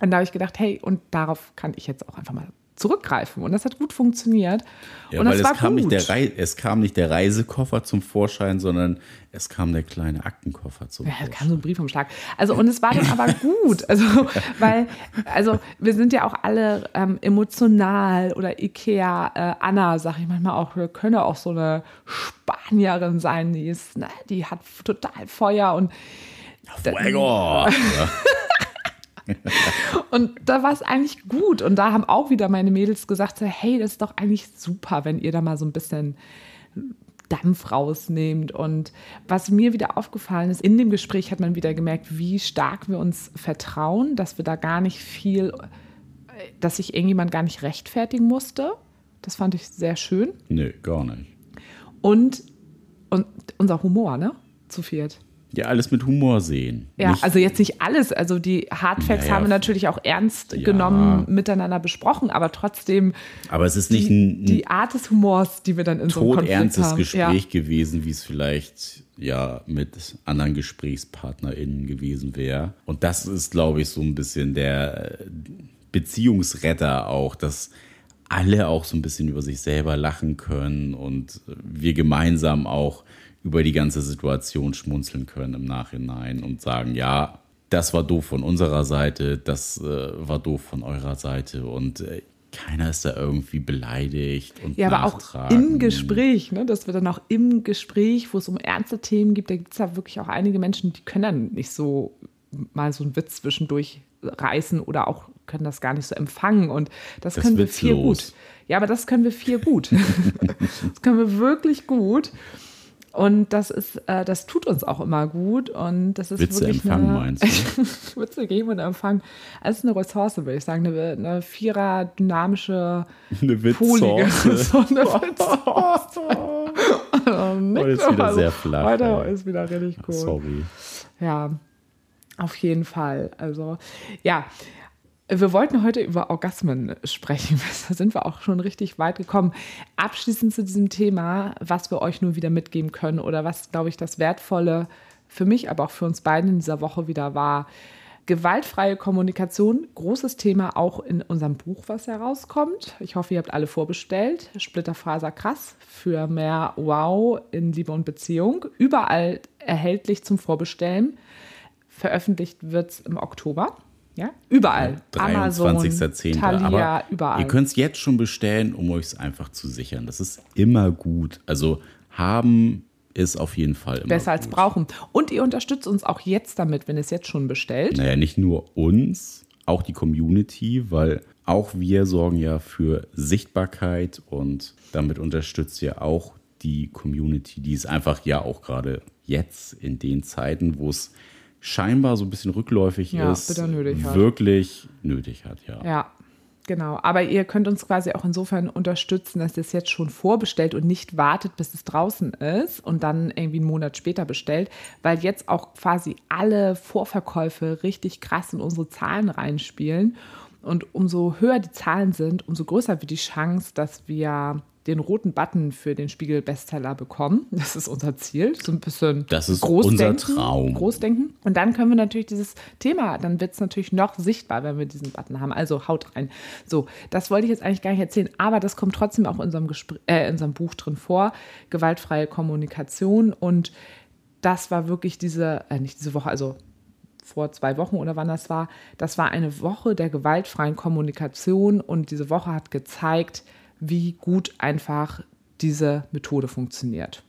S1: Und da habe ich gedacht, hey, und darauf kann ich jetzt auch einfach mal zurückgreifen. Und das hat gut funktioniert.
S2: Ja,
S1: und
S2: weil
S1: das
S2: es
S1: war
S2: kam,
S1: gut.
S2: nicht der es kam nicht der Reisekoffer zum Vorschein, sondern es kam der kleine Aktenkoffer zum
S1: Ja, da kam
S2: Vorschein.
S1: so ein Briefumschlag. Also, und es war dann aber gut. Also, [LAUGHS] weil, also, wir sind ja auch alle ähm, emotional oder Ikea, äh, Anna, sag ich manchmal auch, wir können ja auch so eine Spanierin sein, die ist, ne, die hat total Feuer und
S2: Fuego! [LAUGHS] [LAUGHS] [LAUGHS]
S1: Und da war es eigentlich gut. Und da haben auch wieder meine Mädels gesagt, hey, das ist doch eigentlich super, wenn ihr da mal so ein bisschen Dampf rausnehmt. Und was mir wieder aufgefallen ist, in dem Gespräch hat man wieder gemerkt, wie stark wir uns vertrauen, dass wir da gar nicht viel, dass sich irgendjemand gar nicht rechtfertigen musste. Das fand ich sehr schön.
S2: Nö, gar nicht.
S1: Und, und unser Humor, ne? Zu viert.
S2: Ja, alles mit Humor sehen.
S1: Ja,
S2: Nicht-
S1: also jetzt nicht alles. Also die Hardfacts
S2: Naja,
S1: haben wir natürlich auch ernst
S2: ja.
S1: genommen, miteinander besprochen, aber trotzdem
S2: aber es ist nicht
S1: die,
S2: ein, ein
S1: die Art des Humors, die wir dann in so einem Konflikt
S2: todernstes
S1: haben.
S2: Gespräch gewesen, wie es vielleicht ja mit anderen GesprächspartnerInnen gewesen wäre. Und das ist, glaube ich, so ein bisschen der Beziehungsretter auch, dass alle auch so ein bisschen über sich selber lachen können und wir gemeinsam auch über die ganze Situation schmunzeln können im Nachhinein und sagen, ja, das war doof von unserer Seite, das äh, war doof von eurer Seite und äh, keiner ist da irgendwie beleidigt und
S1: Ja, aber auch im Gespräch, ne? dass wir dann auch im Gespräch, wo es um ernste Themen gibt, da gibt es ja wirklich auch einige Menschen, die können dann nicht so mal so einen Witz zwischendurch reißen oder auch können das gar nicht so empfangen. Und das,
S2: Das
S1: können wir viel gut. Ja, aber das können wir viel gut. [LAUGHS] das können wir wirklich gut. Und das ist, äh, das tut uns auch immer gut. Und das ist
S2: Witze
S1: wirklich
S2: empfangen,
S1: eine,
S2: meinst du? [LAUGHS]
S1: Witze geben und empfangen. Das ist eine Ressource, würde ich sagen. Eine, eine vierer dynamische
S2: Eine Witzsorte.
S1: so eine [LAUGHS] Witzsorte.
S2: Heute [LAUGHS] ist wieder sehr flach,
S1: Heute
S2: ey.
S1: ist wieder richtig cool.
S2: Sorry.
S1: Ja, auf jeden Fall. Also, ja. Wir wollten heute über Orgasmen sprechen. [LAUGHS] Da sind wir auch schon richtig weit gekommen. Abschließend zu diesem Thema, was wir euch nur wieder mitgeben können oder was, glaube ich, das Wertvolle für mich, aber auch für uns beiden in dieser Woche wieder war. Gewaltfreie Kommunikation, großes Thema auch in unserem Buch, was herauskommt. Ich hoffe, ihr habt alle vorbestellt. Splitterfaser krass für mehr Wow in Liebe und Beziehung. Überall erhältlich zum Vorbestellen. Veröffentlicht wird es im Oktober. Ja, überall. Amazon,
S2: 23.10.
S1: Thalia,
S2: Aber
S1: überall.
S2: ihr könnt es jetzt schon bestellen, um euch es einfach zu sichern. Das ist immer gut. Also haben ist auf jeden Fall immer
S1: Besser als
S2: gut.
S1: brauchen. Und ihr unterstützt uns auch jetzt damit, wenn ihr es jetzt schon bestellt.
S2: Naja, nicht nur uns, auch die Community, weil auch wir sorgen ja für Sichtbarkeit und damit unterstützt ihr auch die Community, die es einfach ja auch gerade jetzt in den Zeiten, wo es scheinbar so ein bisschen rückläufig
S1: Ja,
S2: ist,
S1: nötig hat.
S2: wirklich nötig hat, ja.
S1: Ja, genau. Aber ihr könnt uns quasi auch insofern unterstützen, dass ihr es jetzt schon vorbestellt und nicht wartet, bis es draußen ist und dann irgendwie einen Monat später bestellt, weil jetzt auch quasi alle Vorverkäufe richtig krass in unsere Zahlen reinspielen. Und umso höher die Zahlen sind, umso größer wird die Chance, dass wir den roten Button für den Spiegel Bestseller bekommen. [LAUGHS] Das ist unser Ziel. So ein bisschen
S2: Das ist
S1: Großdenken,
S2: unser Traum.
S1: Großdenken. Und dann können wir natürlich dieses Thema, dann wird es natürlich noch sichtbar, wenn wir diesen Button haben. Also haut rein. So, das wollte ich jetzt eigentlich gar nicht erzählen, aber das kommt trotzdem auch in unserem, Gespr äh, in unserem Buch drin vor. Gewaltfreie Kommunikation. Und das war wirklich diese, äh, nicht diese Woche, also vor zwei Wochen oder wann das war. Das war eine Woche der gewaltfreien Kommunikation und diese Woche hat gezeigt, wie gut einfach diese Methode funktioniert.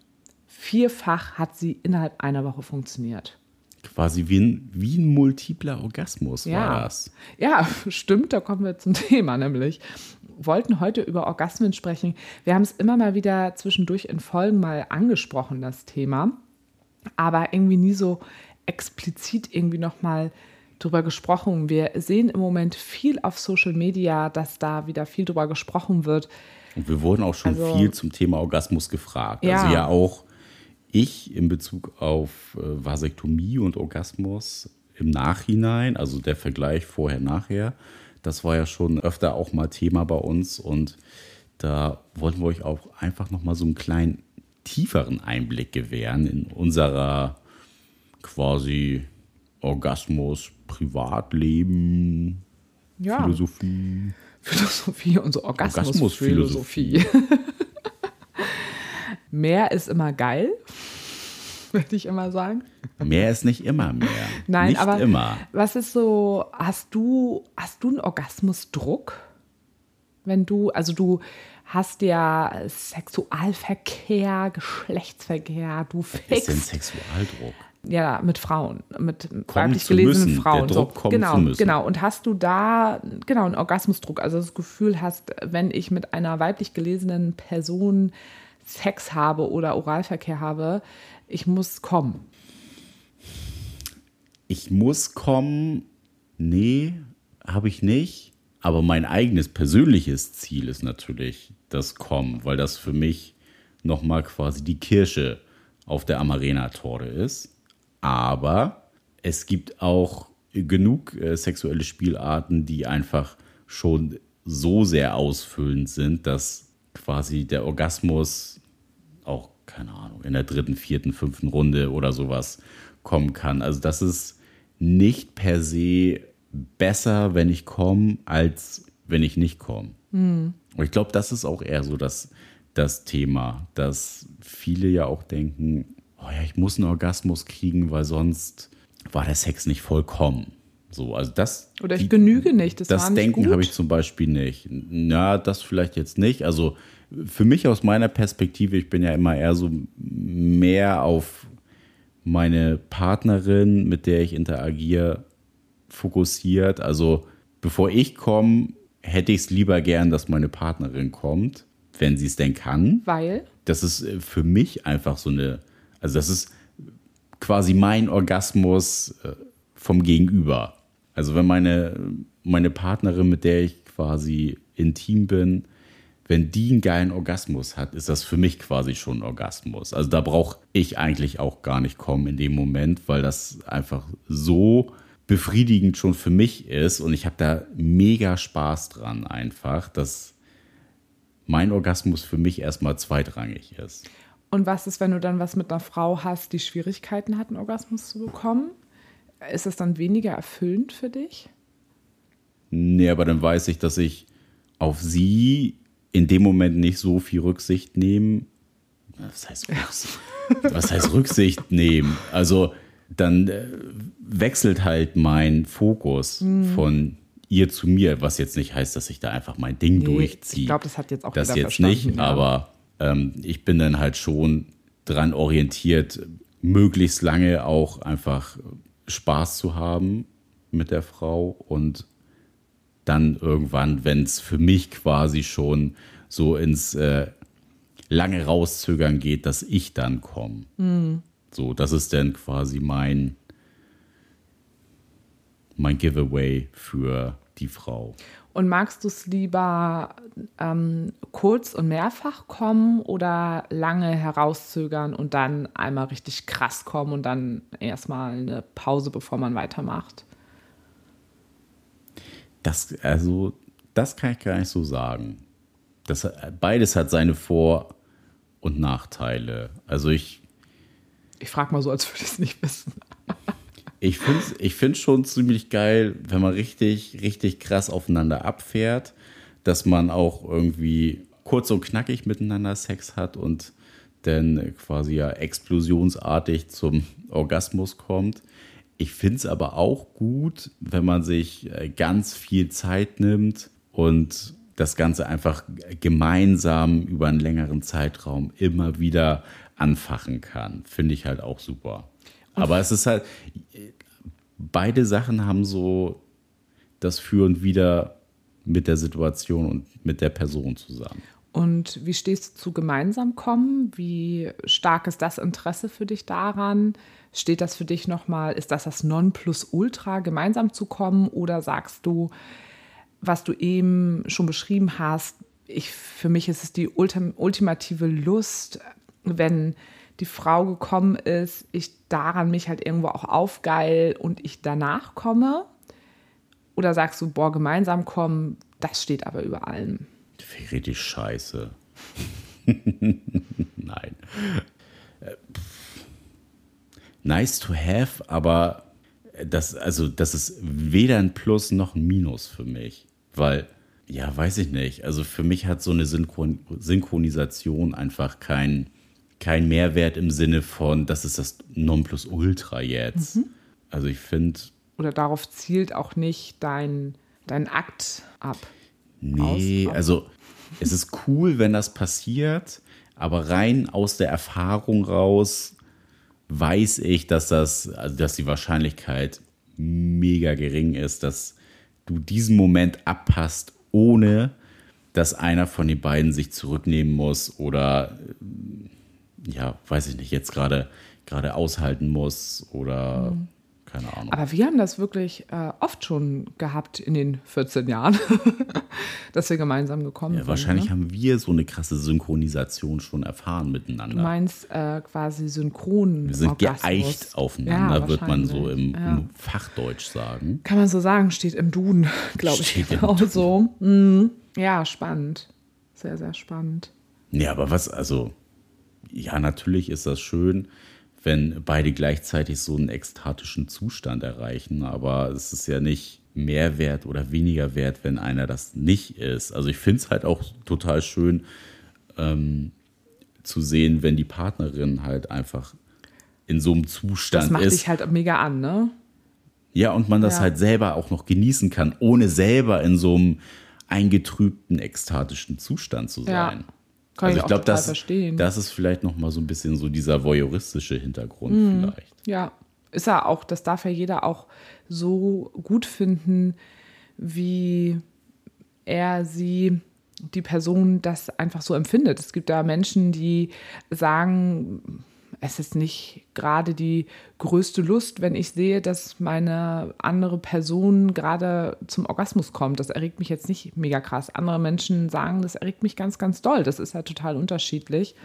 S1: Vierfach hat sie innerhalb einer Woche funktioniert.
S2: Quasi wie ein, wie ein multipler Orgasmus
S1: Ja.
S2: war das.
S1: Ja, [LAUGHS] stimmt, da kommen wir zum Thema nämlich. Wollten heute über Orgasmen sprechen. Wir haben es immer mal wieder zwischendurch in Folgen mal angesprochen, das Thema, aber irgendwie nie so explizit irgendwie nochmal drüber gesprochen. Wir sehen im Moment viel auf Social Media, dass da wieder viel drüber gesprochen wird.
S2: Und wir wurden auch schon
S1: Also-
S2: viel zum Thema Orgasmus gefragt.
S1: Ja.
S2: Also ja auch ich in Bezug auf äh, Vasektomie und Orgasmus im Nachhinein, also der Vergleich vorher, nachher, das war ja schon öfter auch mal Thema bei uns und da wollten wir euch auch einfach nochmal so einen kleinen tieferen Einblick gewähren in unserer quasi Orgasmus, Privatleben,
S1: Ja.
S2: Philosophie.
S1: Philosophie und so Orgasmusphilosophie.
S2: Orgasmusphilosophie. [LAUGHS]
S1: Mehr ist immer geil, [LAUGHS] würde ich immer sagen.
S2: Mehr ist nicht immer mehr.
S1: Nein,
S2: nicht
S1: aber
S2: immer.
S1: was ist so, hast du, hast du einen Orgasmusdruck? Wenn du, also du hast ja Sexualverkehr, Geschlechtsverkehr, du
S2: Ist denn Sexualdruck?
S1: Ja, mit Frauen, mit weiblich
S2: zu
S1: gelesenen
S2: müssen.
S1: Frauen.
S2: Der Druck kommen
S1: genau,
S2: zu müssen.
S1: genau. Und hast du da genau einen Orgasmusdruck, also das Gefühl hast, wenn ich mit einer weiblich gelesenen Person Sex habe oder Oralverkehr habe, ich muss kommen.
S2: Ich muss kommen. Nee, habe ich nicht. Aber mein eigenes persönliches Ziel ist natürlich das Kommen, weil das für mich nochmal quasi die Kirsche auf der Amarena-Torte ist. Aber es gibt auch genug äh, sexuelle Spielarten, die einfach schon so sehr ausfüllend sind, dass quasi der Orgasmus auch, keine Ahnung, in der dritten, vierten, fünften Runde oder sowas kommen kann. Also das ist nicht per se besser, wenn ich komme, als wenn ich nicht komme. Und ich glaube, das ist auch eher so das, das Thema, dass viele ja auch denken, oh ja, ich muss einen Orgasmus kriegen, weil sonst war der Sex nicht vollkommen. So, also das.
S1: Oder ich
S2: die-
S1: genüge nicht. Das,
S2: das
S1: nicht
S2: Denken habe ich zum Beispiel nicht. Na, das vielleicht jetzt nicht. Also für mich aus meiner Perspektive, ich bin ja immer eher so mehr auf meine Partnerin, mit der ich interagiere, fokussiert. Also bevor ich komme, hätte ich es lieber gern, dass meine Partnerin kommt, wenn sie es denn kann
S1: Weil,
S2: das ist äh, für mich einfach so eine, also das ist quasi mein Orgasmus äh, vom Gegenüber. Also wenn meine, meine Partnerin, mit der ich quasi intim bin, wenn die einen geilen Orgasmus hat, ist das für mich quasi schon ein Orgasmus. Also da brauche ich eigentlich auch gar nicht kommen in dem Moment, weil das einfach so befriedigend schon für mich ist und ich habe da mega Spaß dran einfach, dass mein Orgasmus für mich erstmal zweitrangig ist.
S1: Und was ist, wenn du dann was mit einer Frau hast, die Schwierigkeiten hat, einen Orgasmus zu bekommen? Ist das dann weniger erfüllend für dich?
S2: Nee, aber dann weiß ich, dass ich auf sie in dem Moment nicht so viel Rücksicht nehme. Was heißt, Rücksicht? Was heißt Rücksicht nehmen? Also dann äh, wechselt halt mein Fokus von ihr zu mir, was jetzt nicht heißt, dass ich da einfach mein Ding durchziehe.
S1: Ich glaube, das hat jetzt auch
S2: das jetzt
S1: verstanden.
S2: nicht,
S1: ja.
S2: aber ähm, ich bin dann halt schon dran orientiert, möglichst lange auch einfach Spaß zu haben mit der Frau und dann irgendwann, wenn es für mich quasi schon so ins äh, lange rauszögern geht, dass ich dann komme. So, das ist dann quasi mein mein Giveaway für die Frau.
S1: Und magst du es lieber ähm, kurz und mehrfach kommen oder lange herauszögern und dann einmal richtig krass kommen und dann erstmal eine Pause, bevor man weitermacht?
S2: Das, also, das kann ich gar nicht so sagen. Das, beides hat seine Vor- und Nachteile. Also ich,
S1: Ich frage mal so, als würde ich es nicht wissen. [LAUGHS]
S2: ich finde es ich find's schon ziemlich geil, wenn man richtig, richtig krass aufeinander abfährt, dass man auch irgendwie kurz und knackig miteinander Sex hat und dann quasi ja explosionsartig zum Orgasmus kommt. Ich finde es aber auch gut, wenn man sich äh, ganz viel Zeit nimmt und das Ganze einfach gemeinsam über einen längeren Zeitraum immer wieder anfachen kann. Finde ich halt auch super. Aber es ist halt, beide Sachen haben so das Für und Wider mit der Situation und mit der Person zusammen.
S1: Und wie stehst du zu gemeinsam kommen? Wie stark ist das Interesse für dich daran? Steht das für dich nochmal, ist das das Nonplusultra, gemeinsam zu kommen? Oder sagst du, was du eben schon beschrieben hast, ich, für mich ist es die ultim ultimative Lust, wenn die Frau gekommen ist, ich daran mich halt irgendwo auch aufgeil und ich danach komme? Oder sagst du, boah, gemeinsam kommen, das steht aber über allem?
S2: Ich richtig scheiße. [LAUGHS] Nein. Äh. Nice to have, aber das, also, das ist weder ein Plus noch ein Minus für mich. Weil Ja, weiß ich nicht. Also für mich hat so eine Synchron Synchronisation einfach keinen kein Mehrwert im Sinne von, das ist das Nonplusultra jetzt. Mhm. Also ich finde.
S1: Oder darauf zielt auch nicht dein, dein Akt ab.
S2: Nee, aus, also es ist cool, wenn das passiert, aber rein aus der Erfahrung raus weiß ich, dass das, also dass die Wahrscheinlichkeit mega gering ist, dass du diesen Moment abpasst, ohne dass einer von den beiden sich zurücknehmen muss oder ja, weiß ich nicht, jetzt gerade gerade aushalten muss oder mhm. Keine Ahnung.
S1: Aber wir haben das wirklich äh, oft schon gehabt in den 14 Jahren, [LAUGHS] dass wir gemeinsam gekommen ja, sind.
S2: Wahrscheinlich ne? haben wir so eine krasse Synchronisation schon erfahren miteinander.
S1: Du meinst äh, quasi synchron.
S2: Wir sind Orgasmus. geeicht aufeinander, ja, wird man so im, ja. im, Fachdeutsch sagen.
S1: Kann man so sagen, steht im Duden, [LAUGHS] glaube ich. Genau so. Mhm. Ja, spannend. Sehr, sehr spannend.
S2: Ja, aber was, also ja, natürlich ist das schön, wenn beide gleichzeitig so einen ekstatischen Zustand erreichen, aber es ist ja nicht mehr wert oder weniger wert, wenn einer das nicht ist. Also ich finde es halt auch total schön ähm, zu sehen, wenn die Partnerin halt einfach in so einem Zustand ist. Das
S1: macht
S2: ist.
S1: dich halt mega an, ne?
S2: Ja, und man das ja. halt selber auch noch genießen kann, ohne selber in so einem eingetrübten, ekstatischen Zustand zu sein. Ja. Kann also ich, ich glaube, das, das ist vielleicht noch mal so ein bisschen so dieser voyeuristische Hintergrund mhm. vielleicht.
S1: Ja, ist ja auch, das darf ja jeder auch so gut finden, wie er, sie, die Person das einfach so empfindet. Es gibt da Menschen, die sagen, es ist nicht gerade die größte Lust, wenn ich sehe, dass meine andere Person gerade zum Orgasmus kommt. Das erregt mich jetzt nicht mega krass. Andere Menschen sagen, das erregt mich ganz, ganz doll. Das ist halt total unterschiedlich.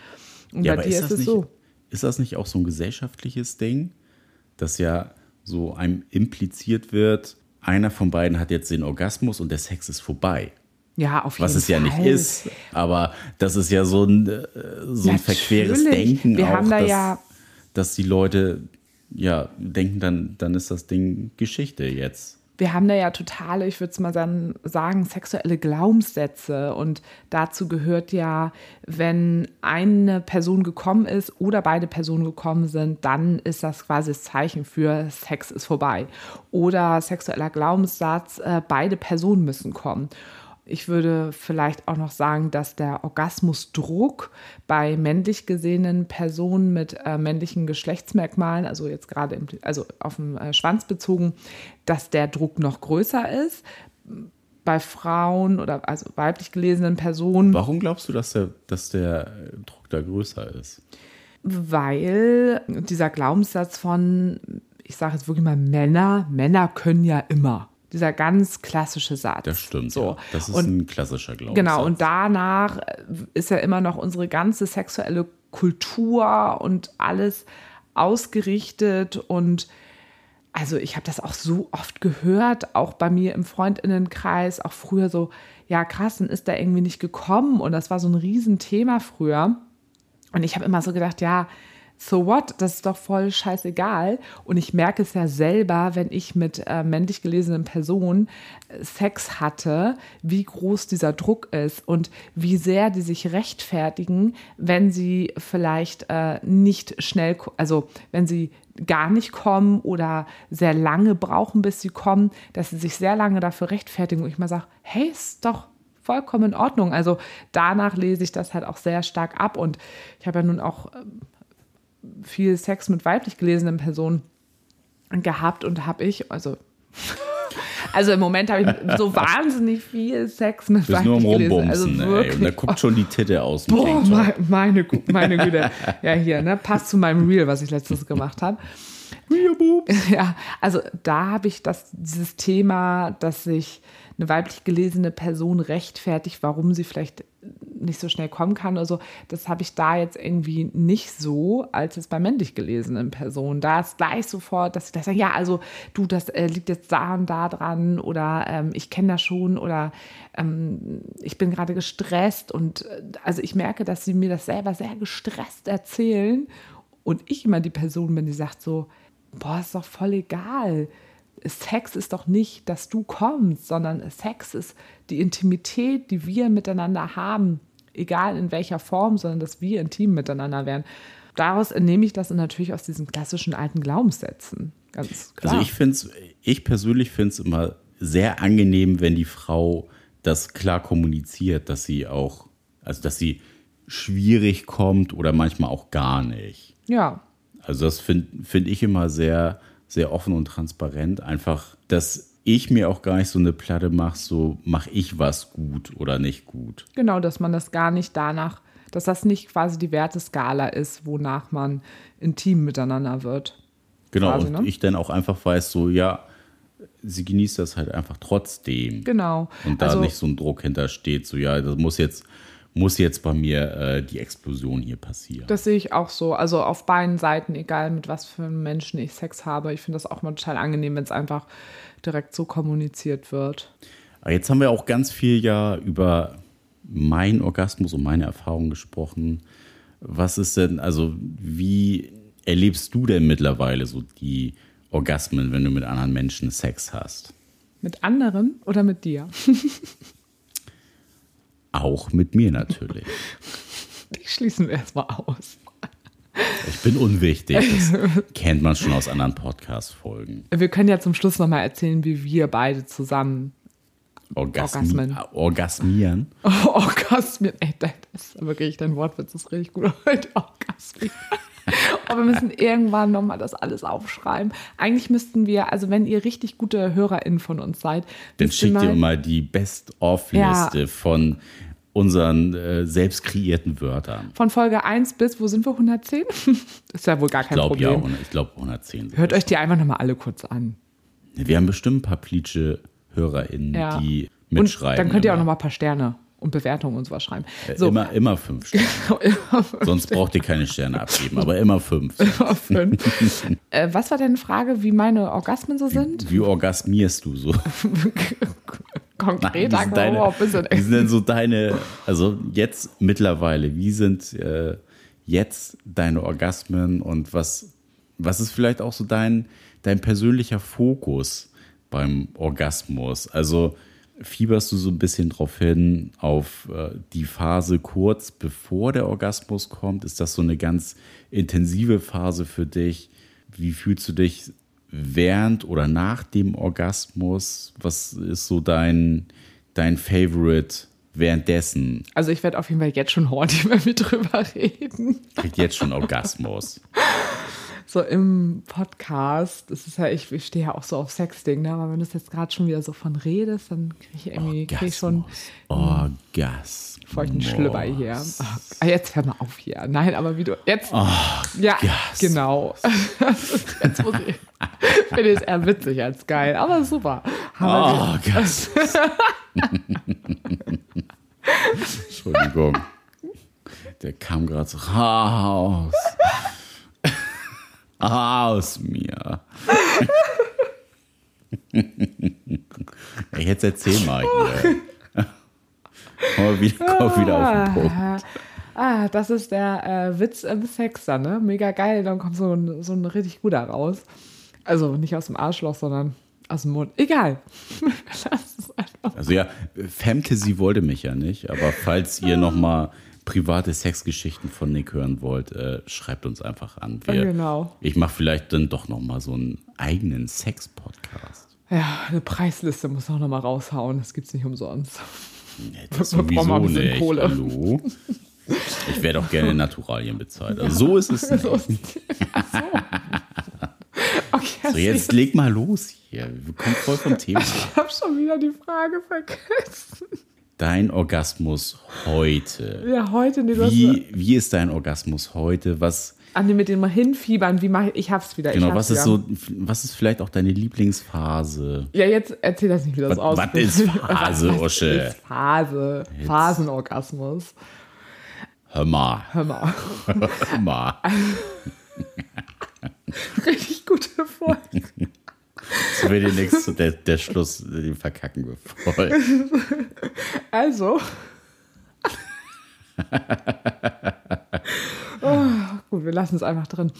S2: Und ja, bei dir ist, ist es nicht, so. Ist das nicht auch so ein gesellschaftliches Ding, dass ja so einem impliziert wird, einer von beiden hat jetzt den Orgasmus und der Sex ist vorbei?
S1: Ja, auf jeden
S2: Was es Fall. ja nicht ist. Aber das ist ja so ein, äh, so ein verqueres Denken
S1: Wir
S2: auch,
S1: haben da
S2: dass,
S1: ja
S2: dass die Leute ja denken, dann, dann ist das Ding Geschichte jetzt.
S1: Wir haben da ja totale, ich würde es mal sagen, sexuelle Glaubenssätze. Und dazu gehört ja, wenn eine Person gekommen ist oder beide Personen gekommen sind, dann ist das quasi das Zeichen für Sex ist vorbei. Oder sexueller Glaubenssatz, äh, beide Personen müssen kommen. Ich würde vielleicht auch noch sagen, dass der Orgasmusdruck bei männlich gesehenen Personen mit äh, männlichen Geschlechtsmerkmalen, also jetzt gerade im, also auf den äh, Schwanz bezogen, dass der Druck noch größer ist. Bei Frauen oder also weiblich gelesenen Personen.
S2: Warum glaubst du, dass der, dass der Druck da größer ist?
S1: Weil dieser Glaubenssatz von, ich sage jetzt wirklich mal Männer, Männer können ja immer dieser ganz klassische Satz.
S2: Das stimmt. So. Ja. Das ist
S1: und,
S2: ein klassischer Glaubenssatz.
S1: Genau, und danach ist ja immer noch unsere ganze sexuelle Kultur und alles ausgerichtet und also ich habe das auch so oft gehört, auch bei mir im Freundinnenkreis, auch früher so, ja krass, dann ist da irgendwie nicht gekommen und das war so ein Riesenthema früher. Und ich habe immer so gedacht, ja, so what, das ist doch voll scheißegal. Und ich merke es ja selber, wenn ich mit äh, männlich gelesenen Personen äh, Sex hatte, wie groß dieser Druck ist und wie sehr die sich rechtfertigen, wenn sie vielleicht äh, nicht schnell, also wenn sie gar nicht kommen oder sehr lange brauchen, bis sie kommen, dass sie sich sehr lange dafür rechtfertigen. Und ich mal sage, hey, ist doch vollkommen in Ordnung. Also danach lese ich das halt auch sehr stark ab. Und ich habe ja nun auch ähm, viel Sex mit weiblich gelesenen Personen gehabt und habe ich, also [LAUGHS] also im Moment habe ich so [LAUGHS] wahnsinnig viel Sex mit
S2: Bist nur am Rumbumsen, also und da guckt schon die Titte aus
S1: Boah, meine, meine, [LAUGHS] meine Güte. Ja, hier, ne, passt zu meinem Reel, was ich letztens gemacht habe. Ja, also da habe ich das, dieses Thema, dass sich eine weiblich gelesene Person rechtfertigt, warum sie vielleicht nicht so schnell kommen kann. Oder so, das habe ich da jetzt irgendwie nicht so, als es bei männlich gelesenen Personen. Da ist gleich sofort, dass sie das sagen, ja, also du, das äh, liegt jetzt da und da dran oder ähm, ich kenne das schon oder ähm, ich bin gerade gestresst. Und äh, also ich merke, dass sie mir das selber sehr gestresst erzählen und ich immer die Person bin, die sagt so, boah, ist doch voll egal. Sex ist doch nicht, dass du kommst, sondern Sex ist die Intimität, die wir miteinander haben, egal in welcher Form, sondern dass wir intim miteinander werden. Daraus entnehme ich das natürlich aus diesen klassischen alten Glaubenssätzen. Ganz klar.
S2: Also ich finde es, ich persönlich finde es immer sehr angenehm, wenn die Frau das klar kommuniziert, dass sie auch, also dass sie schwierig kommt oder manchmal auch gar nicht.
S1: ja,
S2: Also das finde find ich immer sehr, sehr offen und transparent. Einfach, dass ich mir auch gar nicht so eine Platte mache, so mache ich was gut oder nicht gut.
S1: Genau, dass man das gar nicht danach, dass das nicht quasi die Werteskala ist, wonach man intim miteinander wird.
S2: Genau,
S1: Quasi,
S2: und
S1: ne?
S2: ich dann auch einfach weiß, so, ja, sie genießt das halt einfach trotzdem.
S1: Genau.
S2: Und da
S1: also,
S2: nicht so ein Druck hintersteht, so, ja, das muss jetzt, muss jetzt bei mir äh, die Explosion hier passieren.
S1: Das sehe ich auch so. Also auf beiden Seiten, egal mit was für einem Menschen ich Sex habe. Ich finde das auch mal total angenehm, wenn es einfach direkt so kommuniziert wird.
S2: Aber jetzt haben wir auch ganz viel ja über meinen Orgasmus und meine Erfahrungen gesprochen. Was ist denn, also wie erlebst du denn mittlerweile so die Orgasmen, wenn du mit anderen Menschen Sex hast?
S1: Mit anderen oder mit dir?
S2: Auch mit mir natürlich. [LAUGHS]
S1: Die schließen wir erstmal aus.
S2: Ich bin unwichtig. [LAUGHS] Das kennt man schon aus anderen Podcast-Folgen.
S1: Wir können ja zum Schluss nochmal erzählen, wie wir beide zusammen
S2: Orgasmi
S1: Orgasmen.
S2: Orgasmieren. [LAUGHS]
S1: Orgasmen. Ey, das ist wirklich, dein Wortwitz ist richtig gut [LAUGHS] heute. Orgasmen. Aber wir müssen irgendwann nochmal das alles aufschreiben. Eigentlich müssten wir, also wenn ihr richtig gute HörerInnen von uns seid,
S2: Dann schickt ihr mal die Best-of-Liste
S1: Ja.
S2: von unseren äh, selbst kreierten Wörtern.
S1: von Folge 1 bis, wo sind wir, 110? [LAUGHS] ist ja wohl gar
S2: Ich
S1: kein
S2: glaube ja,
S1: Problem.
S2: 100 ich glaube 110. sind
S1: Hört euch die einfach nochmal alle kurz an.
S2: Wir haben bestimmt ein paar plitsche HörerInnen,
S1: Ja.
S2: die
S1: Und
S2: mitschreiben.
S1: dann könnt ihr auch
S2: immer.
S1: nochmal ein paar Sterne und Bewertungen und sowas schreiben.
S2: Äh,
S1: So,
S2: Immer, immer fünf Sterne. [LAUGHS] Sonst braucht ihr keine Sterne abgeben, aber immer fünf.
S1: immer fünf. [LAUGHS] äh, was war deine Frage, wie meine Orgasmen so sind?
S2: Wie orgasmierst du so?
S1: Konkret,
S2: wie, sind
S1: sagen wir
S2: deine,
S1: bisschen.
S2: wie sind denn so deine, also jetzt mittlerweile, wie sind äh, jetzt deine Orgasmen und was, was ist vielleicht auch so dein, dein persönlicher Fokus beim Orgasmus? Also fieberst du so ein bisschen drauf hin, auf äh, die Phase kurz bevor der Orgasmus kommt? Ist das so eine ganz intensive Phase für dich? Wie fühlst du dich während oder nach dem Orgasmus? Was ist so dein, dein Favorite währenddessen?
S1: Also ich werde auf jeden Fall jetzt schon horny, [LAUGHS] wenn wir drüber reden.
S2: Kriegt jetzt schon Orgasmus.
S1: So im Podcast, das ist ja, ich, ich stehe ja auch so auf Sexting, ne? aber wenn du jetzt gerade schon wieder so von redest, dann kriege ich irgendwie krieg ich schon
S2: Orgasmus.
S1: feuchten Schlüpper hier. Ah, jetzt hör mal auf hier. Nein, aber wie du jetzt. ja, genau. [LAUGHS] jetzt muss ich. Finde ich es eher witzig als geil, aber super. Haben
S2: Orgasmus. [LAUGHS] Entschuldigung. Der kam gerade so raus. Aus mir. [LAUGHS] Ey, Jetzt erzähl mal hier. Komm [LAUGHS] mal wieder, komm wieder auf den Punkt.
S1: Ah, das ist der äh, Witz im Sex dann, ne? Mega geil, dann kommt so ein, so ein richtig guter raus. Also nicht aus dem Arschloch, sondern aus dem Mund. Egal. [LAUGHS]
S2: Also ja, sie wollte mich ja nicht, aber falls ihr noch mal private Sexgeschichten von Nick hören wollt, äh, schreibt uns einfach an. Wir,
S1: Genau.
S2: Ich mache vielleicht dann doch noch mal so einen eigenen Sex-Podcast.
S1: Ja, eine Preisliste muss auch noch mal raushauen. Das gibt's nicht umsonst.
S2: Nee, das [LAUGHS] sowieso nicht.
S1: Kohle.
S2: Hallo? Ich werde auch gerne in Naturalien bezahlt. Also so ist es [LAUGHS] nicht.
S1: So ist- Ach so. Okay,
S2: So, jetzt leg mal los hier. Wir kommen voll vom Thema.
S1: ich habe schon wieder die Frage vergessen.
S2: Dein Orgasmus heute.
S1: Ja, heute, nee,
S2: Wie, wie ist dein Orgasmus heute? Was,
S1: an dem mit dem hinfiebern, wie mache ich, ich hab's wieder.
S2: genau, was ist
S1: wieder.
S2: so, was ist vielleicht auch deine Lieblingsphase?
S1: Ja, jetzt erzähl das nicht, wie das
S2: Was-
S1: aussieht.
S2: was ist Phase, [LAUGHS]
S1: Was
S2: Usche?
S1: ist Phase? Phasenorgasmus.
S2: Hör mal,
S1: Hör mal. [LAUGHS]
S2: hör mal. [LAUGHS]
S1: Richtig gute Folge.
S2: Das wird dir nichts, der, der Schluss, den verkacken wir voll. [LAUGHS]
S1: Also. [LAUGHS] oh, gut, wir lassen es einfach drin.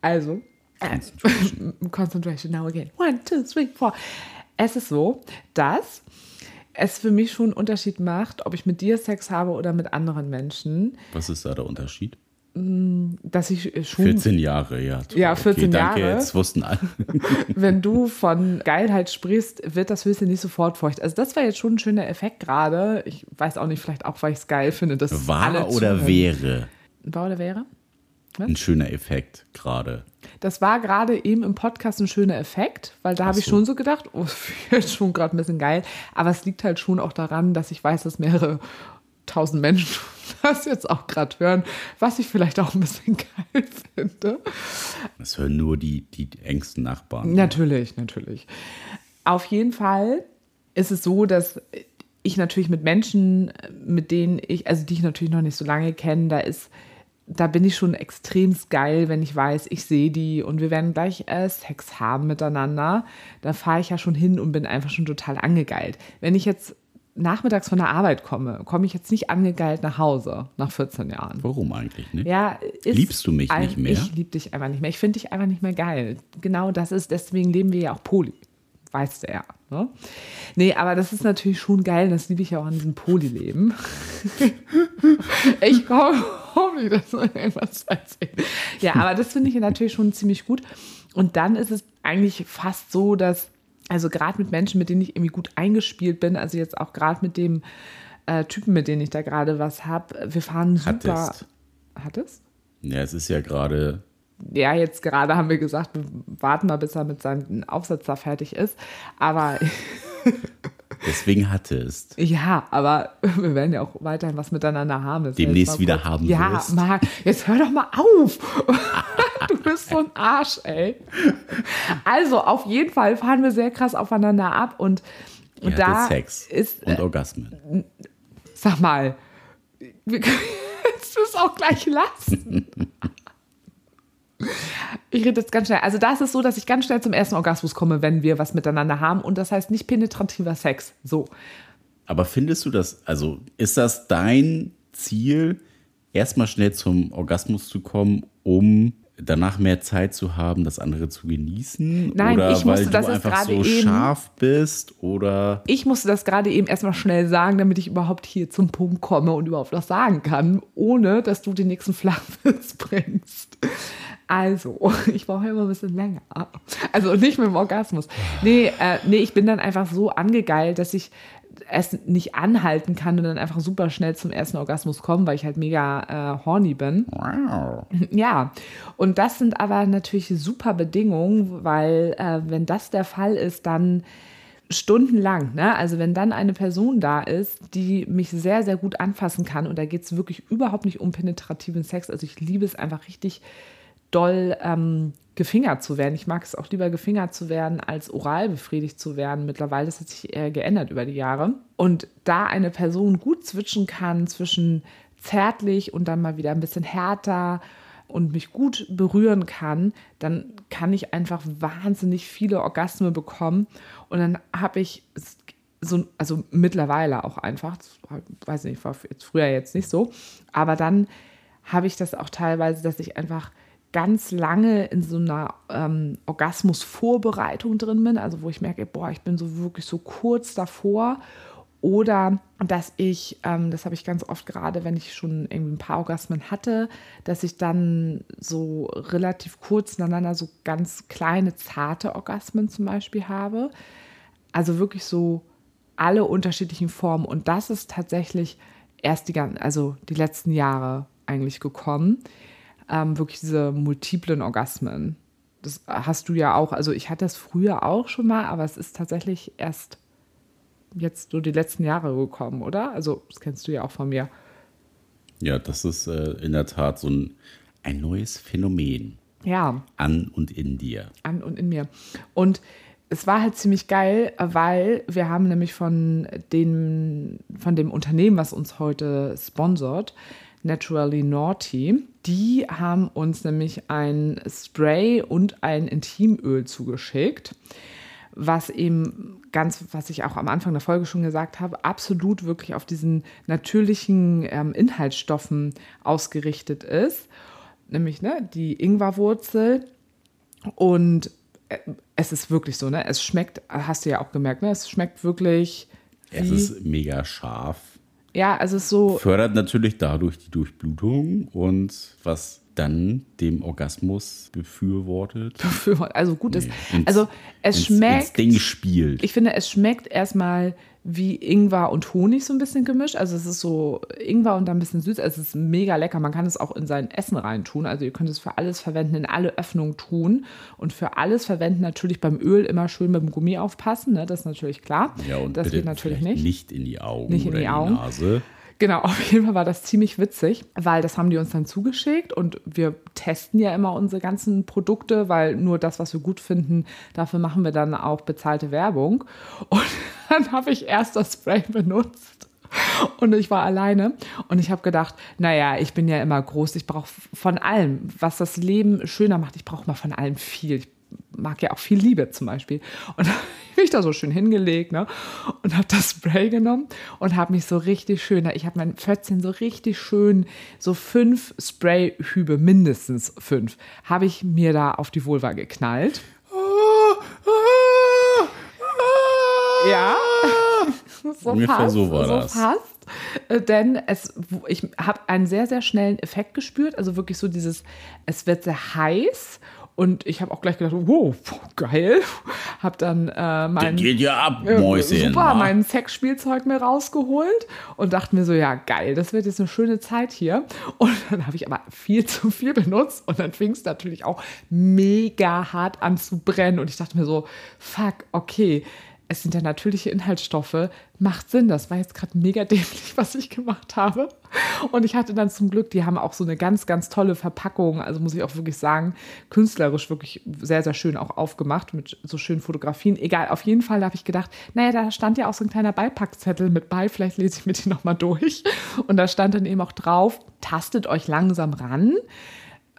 S1: Also,
S2: Concentration. [LAUGHS]
S1: Concentration now again. One, two, three, four. Es ist so, dass es für mich schon einen Unterschied macht, ob ich mit dir Sex habe oder mit anderen Menschen,
S2: Was ist da der Unterschied?
S1: Dass ich schon
S2: 14 Jahre, ja.
S1: Ja, 14
S2: danke,
S1: Jahre.
S2: jetzt wussten alle. [LAUGHS]
S1: wenn du von Geilheit sprichst, wird das Höschen nicht sofort feucht. Also das war jetzt schon ein schöner Effekt gerade. Ich weiß auch nicht, vielleicht auch, weil ich es geil finde, dass
S2: War oder
S1: zuhören.
S2: wäre
S1: War oder wäre?
S2: ein schöner Effekt gerade.
S1: Das war gerade eben im Podcast ein schöner Effekt, weil da habe ich
S2: so.
S1: schon so gedacht, oh, [LAUGHS] das jetzt schon gerade ein bisschen geil. Aber es liegt halt schon auch daran, dass ich weiß, dass mehrere tausend Menschen [LAUGHS] das jetzt auch gerade hören, was ich vielleicht auch ein bisschen [LAUGHS] geil finde.
S2: Das hören nur die, die engsten Nachbarn.
S1: Natürlich, natürlich. Auf jeden Fall ist es so, dass ich natürlich mit Menschen, mit denen ich, also die ich natürlich noch nicht so lange kenne, da ist, da bin ich schon extremst geil, wenn ich weiß, ich sehe die und wir werden gleich äh, Sex haben miteinander. Da fahre ich ja schon hin und bin einfach schon total angegeilt. Wenn ich jetzt nachmittags von der Arbeit komme, komme ich jetzt nicht angegeilt nach Hause nach 14 Jahren.
S2: Warum eigentlich nicht?
S1: Ja,
S2: Liebst du mich
S1: ein-
S2: nicht mehr?
S1: Ich liebe dich einfach nicht mehr. Ich finde dich einfach nicht mehr geil. Genau das ist, deswegen leben wir ja auch Poly. Weißt du ja. Ne? Nee, aber das ist natürlich schon geil. Das liebe ich ja auch an diesem Poly-Leben. ich komme hoffe, ich irgendwas erzählen. Ja, aber das finde ich natürlich schon ziemlich gut. Und dann ist es eigentlich fast so, dass, also gerade mit Menschen, mit denen ich irgendwie gut eingespielt bin, also jetzt auch gerade mit dem äh, Typen, mit dem ich da gerade was habe, wir fahren super.
S2: Hattest.
S1: Hattest?
S2: Ja, es ist ja gerade.
S1: ja, jetzt gerade haben wir gesagt, wir warten mal, bis er mit seinem Aufsatz da fertig ist. Aber [LAUGHS]
S2: Deswegen hattest.
S1: ja, aber wir werden ja auch weiterhin was miteinander haben.
S2: Demnächst wieder haben
S1: Ja,
S2: wirst.
S1: Marc, jetzt hör doch mal auf. [LAUGHS] du bist so ein Arsch, ey. Also, auf jeden Fall fahren wir sehr krass aufeinander ab und,
S2: Ihr
S1: da
S2: Sex
S1: ist,
S2: und Orgasmen.
S1: sag mal, wir können das auch gleich lassen. Ich rede jetzt ganz schnell. Also da ist es so, dass ich ganz schnell zum ersten Orgasmus komme, wenn wir was miteinander haben. Und das heißt nicht penetrativer Sex. So.
S2: Aber findest du das, also ist das dein Ziel, erstmal schnell zum Orgasmus zu kommen, um danach mehr Zeit zu haben, das andere zu genießen?
S1: Nein,
S2: oder
S1: ich
S2: weil
S1: musste
S2: du
S1: das jetzt
S2: einfach so
S1: gerade eben-
S2: scharf bist? Oder
S1: Ich musste das gerade eben erstmal schnell sagen, damit ich überhaupt hier zum Punkt komme und überhaupt was sagen kann, ohne dass du den nächsten Flachwitz [LAUGHS] bringst. Also, [LAUGHS] ich brauche immer ein bisschen länger. Also nicht mit dem Orgasmus. Nee, äh, nee, ich bin dann einfach so angegeilt, dass ich es nicht anhalten kann und dann einfach super schnell zum ersten Orgasmus komme, weil ich halt mega äh, horny bin.
S2: wow.
S1: Ja, und das sind aber natürlich super Bedingungen, weil äh, wenn das der Fall ist, dann stundenlang, ne? Also wenn dann eine Person da ist, die mich sehr, sehr gut anfassen kann und da geht es wirklich überhaupt nicht um penetrativen Sex. Also ich liebe es einfach richtig doll ähm, gefingert zu werden. Ich mag es auch lieber gefingert zu werden, als oral befriedigt zu werden. Mittlerweile das hat sich eher geändert über die Jahre. Und da eine Person gut switchen kann zwischen zärtlich und dann mal wieder ein bisschen härter und mich gut berühren kann, dann kann ich einfach wahnsinnig viele Orgasmen bekommen. Und dann habe ich so, also mittlerweile auch einfach, weiß nicht, war jetzt früher jetzt nicht so, aber dann habe ich das auch teilweise, dass ich einfach ganz lange in so einer ähm, Orgasmusvorbereitung drin bin, also wo ich merke, boah, ich bin so wirklich so kurz davor. Oder dass ich, ähm, das habe ich ganz oft gerade, wenn ich schon irgendwie ein paar Orgasmen hatte, dass ich dann so relativ kurz nacheinander so ganz kleine, zarte Orgasmen zum Beispiel habe. Also wirklich so alle unterschiedlichen Formen. Und das ist tatsächlich erst die, also die letzten Jahre eigentlich gekommen. Ähm, wirklich diese multiplen Orgasmen. Das hast du ja auch. Also ich hatte das früher auch schon mal, aber es ist tatsächlich erst jetzt so die letzten Jahre gekommen, oder? Also das kennst du ja auch von mir.
S2: Ja, das ist äh, in der Tat so ein, ein neues Phänomen
S1: Ja,
S2: an und in dir.
S1: an und in mir. Und es war halt ziemlich geil, weil wir haben nämlich von dem, von dem Unternehmen, was uns heute sponsort, Naturally Naughty, die haben uns nämlich ein Spray und ein Intimöl zugeschickt, was eben ganz, was ich auch am Anfang der Folge schon gesagt habe, absolut wirklich auf diesen natürlichen ähm, Inhaltsstoffen ausgerichtet ist, nämlich ne, die Ingwerwurzel, Und äh, es ist wirklich so, ne? Es schmeckt, hast du ja auch gemerkt, ne? Es schmeckt wirklich.
S2: Es ist mega scharf.
S1: Ja, also so.
S2: Fördert natürlich dadurch die Durchblutung und was dann dem Orgasmus befürwortet.
S1: Also gut ist. Nee, also es ins, schmeckt. Ins
S2: Ding spielt.
S1: Ich finde, es schmeckt erstmal wie Ingwer und Honig so ein bisschen gemischt. Also es ist so Ingwer und dann ein bisschen süß. Also es ist mega lecker. Man kann es auch in sein Essen reintun. Also ihr könnt es für alles verwenden, in alle Öffnungen tun. Und für alles verwenden natürlich beim Öl immer schön mit dem Gummi aufpassen. Ne? Das ist natürlich klar.
S2: Ja, und das geht natürlich nicht. Nicht in die Augen
S1: nicht in
S2: die,
S1: Augen.
S2: in die Nase.
S1: Genau, [LAUGHS] auf jeden Fall war das ziemlich witzig, weil das haben die uns dann zugeschickt und wir testen ja immer unsere ganzen Produkte, weil nur das, was wir gut finden, dafür machen wir dann auch bezahlte Werbung. Und [LAUGHS] dann habe ich erst das Spray benutzt. Und ich war alleine und ich habe gedacht, naja, ich bin ja immer groß, ich brauche von allem, was das Leben schöner macht, ich brauche mal von allem viel. Ich mag ja auch viel Liebe zum Beispiel. Und [LAUGHS] habe ich mich da so schön hingelegt ne? und habe das Spray genommen und habe mich so richtig schön, ich habe mein Pfötzchen so richtig schön, so fünf Sprayhübe, mindestens fünf, habe ich mir da auf die Vulva geknallt. Ja, [LAUGHS]
S2: so Ungefähr fast, so war
S1: so
S2: das.
S1: Fast. Äh, denn es, ich habe einen sehr, sehr schnellen Effekt gespürt. Also wirklich so dieses, es wird sehr heiß und ich habe auch gleich gedacht, wow, geil. [LAUGHS] Habe dann äh, mein,
S2: geht ja ab, Mäuschen.
S1: Äh, super, mein Sexspielzeug mir rausgeholt und dachte mir so, ja geil, das wird jetzt eine schöne Zeit hier. [LAUGHS] Und dann habe ich aber viel zu viel benutzt und dann fing es natürlich auch mega hart an zu brennen. Und ich dachte mir so, fuck, okay, es sind ja natürliche Inhaltsstoffe, macht Sinn. Das war jetzt gerade mega [LAUGHS] dämlich, was ich gemacht habe. Und ich hatte dann zum Glück, die haben auch so eine ganz, ganz tolle Verpackung. Also muss ich auch wirklich sagen, künstlerisch wirklich sehr, sehr schön auch aufgemacht mit so schönen Fotografien. Egal, auf jeden Fall habe ich gedacht, naja, da stand ja auch so ein kleiner Beipackzettel mit bei. Vielleicht lese ich mir den nochmal durch. Und da stand dann eben auch drauf, tastet euch langsam ran.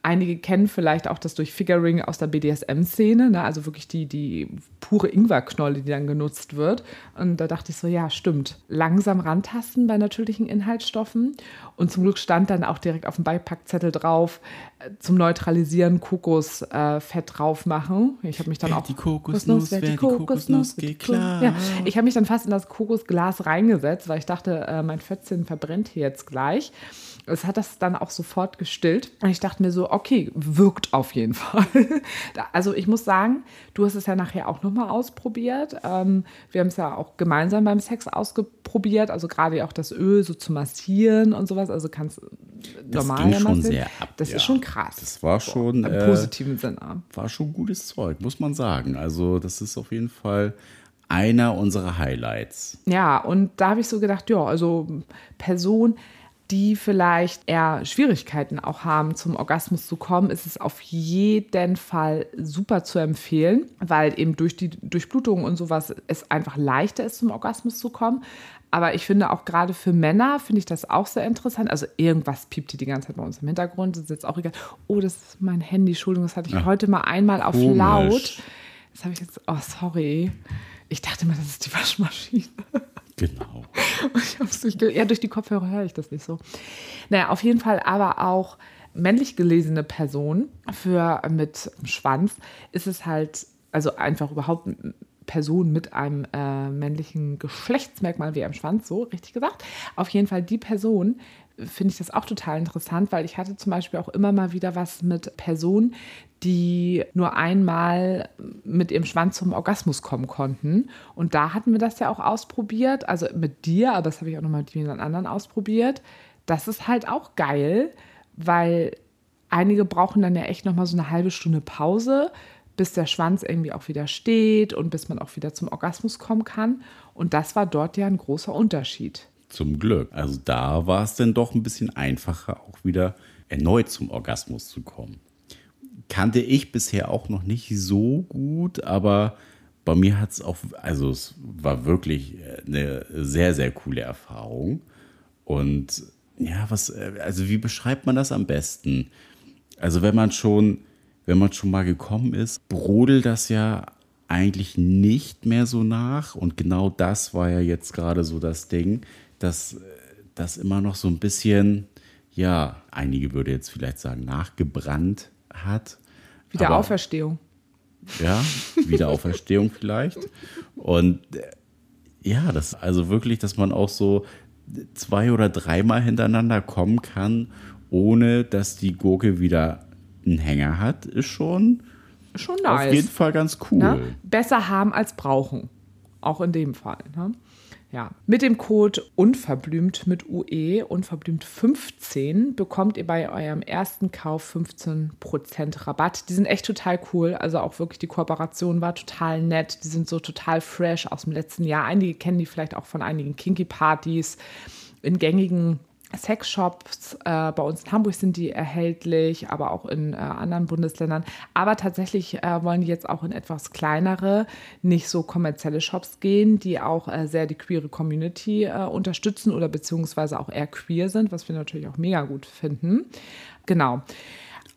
S1: Einige kennen vielleicht auch das durch Figuring aus der BDSM-Szene, ne? also wirklich die, die pure Ingwerknolle, die dann genutzt wird. Und da dachte ich so, ja, stimmt. Langsam rantasten bei natürlichen Inhaltsstoffen. Und zum Glück stand dann auch direkt auf dem Beipackzettel drauf, äh, zum Neutralisieren Kokosfett äh, drauf machen. Ich habe mich dann auch.
S2: Die Kokosnuss, wer die Kokosnuss, geht klar.
S1: Ja, ich habe mich dann fast in das Kokosglas reingesetzt, weil ich dachte, äh, mein Fötzchen verbrennt hier jetzt gleich. Es hat das dann auch sofort gestillt. Und ich dachte mir so, okay, wirkt auf jeden [LAUGHS] Fall. also ich muss sagen, du hast es ja nachher auch nochmal ausprobiert. Ähm, wir haben es ja auch gemeinsam beim Sex ausprobiert. Also gerade auch das Öl so zu massieren und sowas. Also kannst
S2: das normal ging schon sehr ab.
S1: Das
S2: ja.
S1: ist schon krass.
S2: Das war schon
S1: im äh, positiven Sinne.
S2: War schon gutes Zeug, muss man sagen. Also das ist auf jeden Fall einer unserer Highlights.
S1: Ja, und da habe ich so gedacht, ja, also Person, die vielleicht eher Schwierigkeiten auch haben, zum Orgasmus zu kommen, ist es auf jeden Fall super zu empfehlen, weil eben durch die Durchblutung und sowas es einfach leichter ist, zum Orgasmus zu kommen. Aber ich finde auch gerade für Männer finde ich das auch sehr interessant. Also irgendwas piept hier die ganze Zeit bei uns im Hintergrund. Das ist jetzt auch egal. Oh, das ist mein Handy. Entschuldigung, das hatte ich Ach, heute mal einmal auf komisch. laut. Das habe ich jetzt. Oh, sorry. Ich dachte mal, das ist die Waschmaschine. [LAUGHS]
S2: Genau. [LAUGHS]
S1: durch, ja, durch die Kopfhörer höre ich das nicht so. Naja, auf jeden Fall aber auch männlich gelesene Personen für mit Schwanz ist es halt, also einfach überhaupt Person mit einem äh, männlichen Geschlechtsmerkmal wie einem Schwanz, so richtig gesagt. Auf jeden Fall die Person, finde ich das auch total interessant, weil ich hatte zum Beispiel auch immer mal wieder was mit Personen, die nur einmal mit ihrem Schwanz zum Orgasmus kommen konnten. Und da hatten wir das ja auch ausprobiert, also mit dir, aber das habe ich auch nochmal mit vielen anderen ausprobiert. Das ist halt auch geil, weil einige brauchen dann ja echt nochmal so eine halbe Stunde Pause, bis der Schwanz irgendwie auch wieder steht und bis man auch wieder zum Orgasmus kommen kann. Und das war dort ja ein großer Unterschied.
S2: Zum Glück. Also da war es dann doch ein bisschen einfacher, auch wieder erneut zum Orgasmus zu kommen. Kannte ich bisher auch noch nicht so gut, aber bei mir hat es auch, also es war wirklich eine sehr, sehr coole Erfahrung. Und ja, was, also wie beschreibt man das am besten? Also wenn man schon, wenn man schon mal gekommen ist, brodelt das ja eigentlich nicht mehr so nach. Und genau das war ja jetzt gerade so das Ding dass das immer noch so ein bisschen, ja, einige würde jetzt vielleicht sagen, nachgebrannt hat.
S1: Wie der Auferstehung.
S2: Ja, Wiederauferstehung [LAUGHS] vielleicht. Und ja, das also wirklich, dass man auch so zwei oder dreimal hintereinander kommen kann, ohne dass die Gurke wieder einen Hänger hat, ist schon,
S1: schon nice.
S2: auf jeden Fall ganz cool.
S1: Ne? Besser haben als brauchen. Auch in dem Fall. Ne? Ja, mit dem Code unverblümt mit UE, unverblümt 15, bekommt ihr bei eurem ersten Kauf 15% Rabatt. Die sind echt total cool. Also auch wirklich die Kooperation war total nett. Die sind so total fresh aus dem letzten Jahr. Einige kennen die vielleicht auch von einigen Kinky-Partys in gängigen Sexshops. Äh, bei uns in Hamburg sind die erhältlich, aber auch in äh, anderen Bundesländern. Aber tatsächlich äh, wollen die jetzt auch in etwas kleinere, nicht so kommerzielle Shops gehen, die auch äh, sehr die queere Community äh, unterstützen oder beziehungsweise auch eher queer sind, was wir natürlich auch mega gut finden. Genau.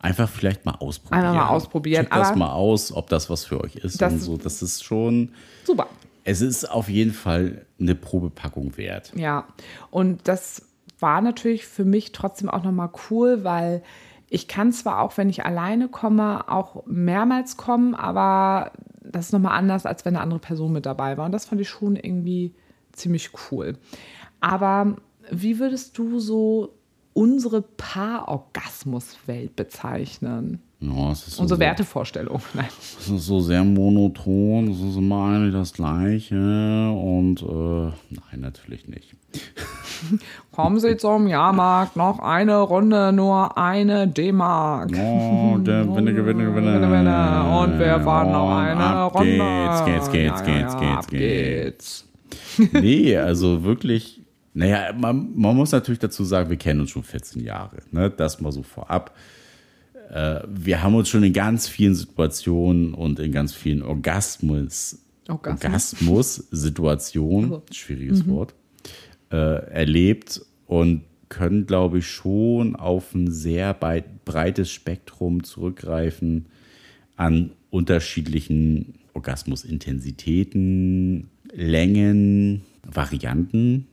S2: Einfach vielleicht mal ausprobieren.
S1: Einfach mal ausprobieren.
S2: Checkt das mal aus, ob das was für euch ist
S1: Das-
S2: und so. Das ist schon.
S1: Super.
S2: Es ist auf jeden Fall eine Probepackung wert.
S1: Ja, und das war natürlich für mich trotzdem auch nochmal cool, weil ich kann zwar auch, wenn ich alleine komme, auch mehrmals kommen, aber das ist nochmal anders, als wenn eine andere Person mit dabei war. Und das fand ich schon irgendwie ziemlich cool. Aber wie würdest du so unsere Paarorgasmuswelt bezeichnen?
S2: Ja, so,
S1: Unsere
S2: so,
S1: Wertevorstellung. [LAUGHS] Nein.
S2: es ist so sehr monoton. Es ist immer eigentlich das Gleiche. Und äh, nein, natürlich nicht. [LAUGHS]
S1: Kommen Sie zum Jahrmarkt, noch eine Runde, nur eine D-Mark.
S2: Oh, der [LAUGHS] Gewinne, Gewinne, Gewinne.
S1: Gewinne. Und wir fahren noch
S2: Und
S1: eine
S2: ab
S1: Runde.
S2: Geht's, geht's, geht's,
S1: Ja,
S2: geht's,
S1: ja,
S2: geht's, geht's.
S1: geht's.
S2: Nee, also wirklich. Naja, man, man muss natürlich dazu sagen, wir kennen uns schon 14 Jahre. Ne? Das mal so vorab. Äh, wir haben uns schon in ganz vielen Situationen und in ganz vielen Orgasmus,
S1: Orgasmus.
S2: Orgasmus-Situationen,
S1: Also.
S2: schwieriges Wort, äh, erlebt und können, glaube ich, schon auf ein sehr breit, breites Spektrum zurückgreifen an unterschiedlichen Orgasmusintensitäten, Längen, Varianten.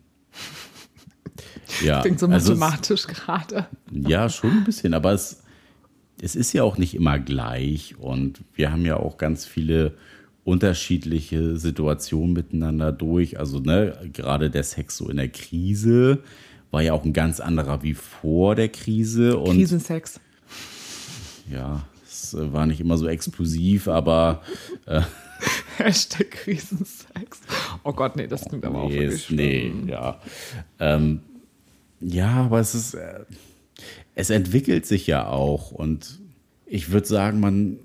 S2: Ja, [LAUGHS]
S1: Klingt so
S2: also
S1: mathematisch gerade.
S2: ja, schon ein bisschen, aber es, es ist ja auch nicht immer gleich und wir haben ja auch ganz viele unterschiedliche Situationen miteinander durch. Also ne, gerade der Sex so in der Krise war ja auch ein ganz anderer wie vor der Krise und
S1: Krisensex.
S2: ja, es äh, war nicht immer so explosiv, aber [LAUGHS]
S1: Hashtag Krisensex. Oh Gott, nee, das klingt aber auch
S2: nee,
S1: wirklich
S2: ist, nee, ja. Ähm, ja, aber es ist, äh, es entwickelt sich ja auch und ich würde sagen, man,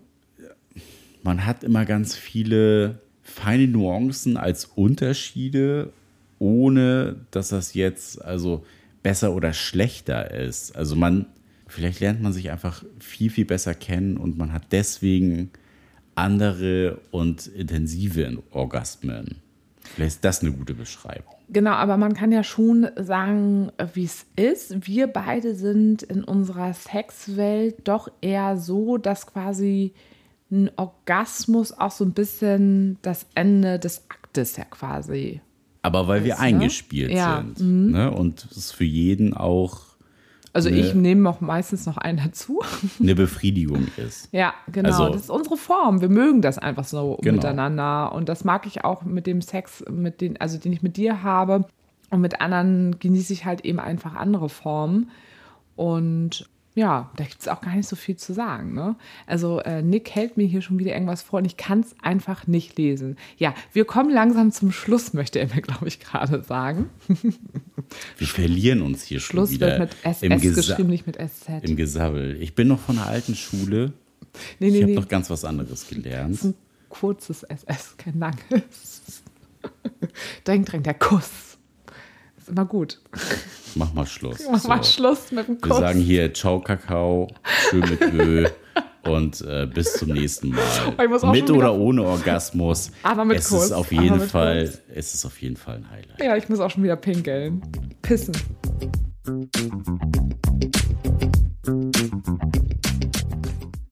S2: man hat immer ganz viele feine Nuancen als Unterschiede, ohne dass das jetzt also besser oder schlechter ist. Also man, vielleicht lernt man sich einfach viel, viel besser kennen und man hat deswegen andere und intensive Orgasmen. Vielleicht ist das eine gute Beschreibung.
S1: Genau, aber man kann ja schon sagen, wie es ist. Wir beide sind in unserer Sexwelt doch eher so, dass quasi ein Orgasmus auch so ein bisschen das Ende des Aktes ja quasi.
S2: Aber weil wir
S1: Weißt du?
S2: eingespielt
S1: Ja, mhm.
S2: sind. Ne? Und es für jeden auch
S1: Also
S2: Nee.
S1: ich nehme auch meistens noch einen dazu. [LAUGHS]
S2: eine Befriedigung ist.
S1: Ja, genau.
S2: Also-
S1: das ist unsere Form. Wir mögen das einfach so
S2: Genau.
S1: miteinander. Und das mag ich auch mit dem Sex, mit den, also den ich mit dir habe. Und mit anderen genieße ich halt eben einfach andere Formen. Und ja, da gibt es auch gar nicht so viel zu sagen. Ne? Also äh, Nick hält mir hier schon wieder irgendwas vor und ich kann es einfach nicht lesen. Ja, wir kommen langsam zum Schluss, möchte er mir, glaube ich, gerade sagen. [LAUGHS]
S2: Wir verlieren uns hier schon
S1: Schluss
S2: wieder
S1: wird mit SS geschrieben, nicht mit SZ.
S2: im Gesabbel. Ich bin noch von der alten Schule.
S1: Nee,
S2: Ich
S1: nee,
S2: habe
S1: nee.
S2: noch ganz was anderes gelernt.
S1: ein kurzes SS, kein langes. [LAUGHS] Drängt, drängt, der Kuss. Immer gut.
S2: Mach mal Schluss.
S1: Mach
S2: so.
S1: mal Schluss mit dem Kuss.
S2: Wir sagen hier Ciao Kakao, schön mit Öl [LAUGHS] und äh, bis zum nächsten Mal.
S1: Oh,
S2: mit oder ohne Orgasmus.
S1: Aber mit
S2: es
S1: Kuss.
S2: Ist auf jeden Fall,
S1: Kuss.
S2: Es ist auf jeden Fall ein Highlight.
S1: Ja, ich muss auch schon wieder pinkeln. Pissen.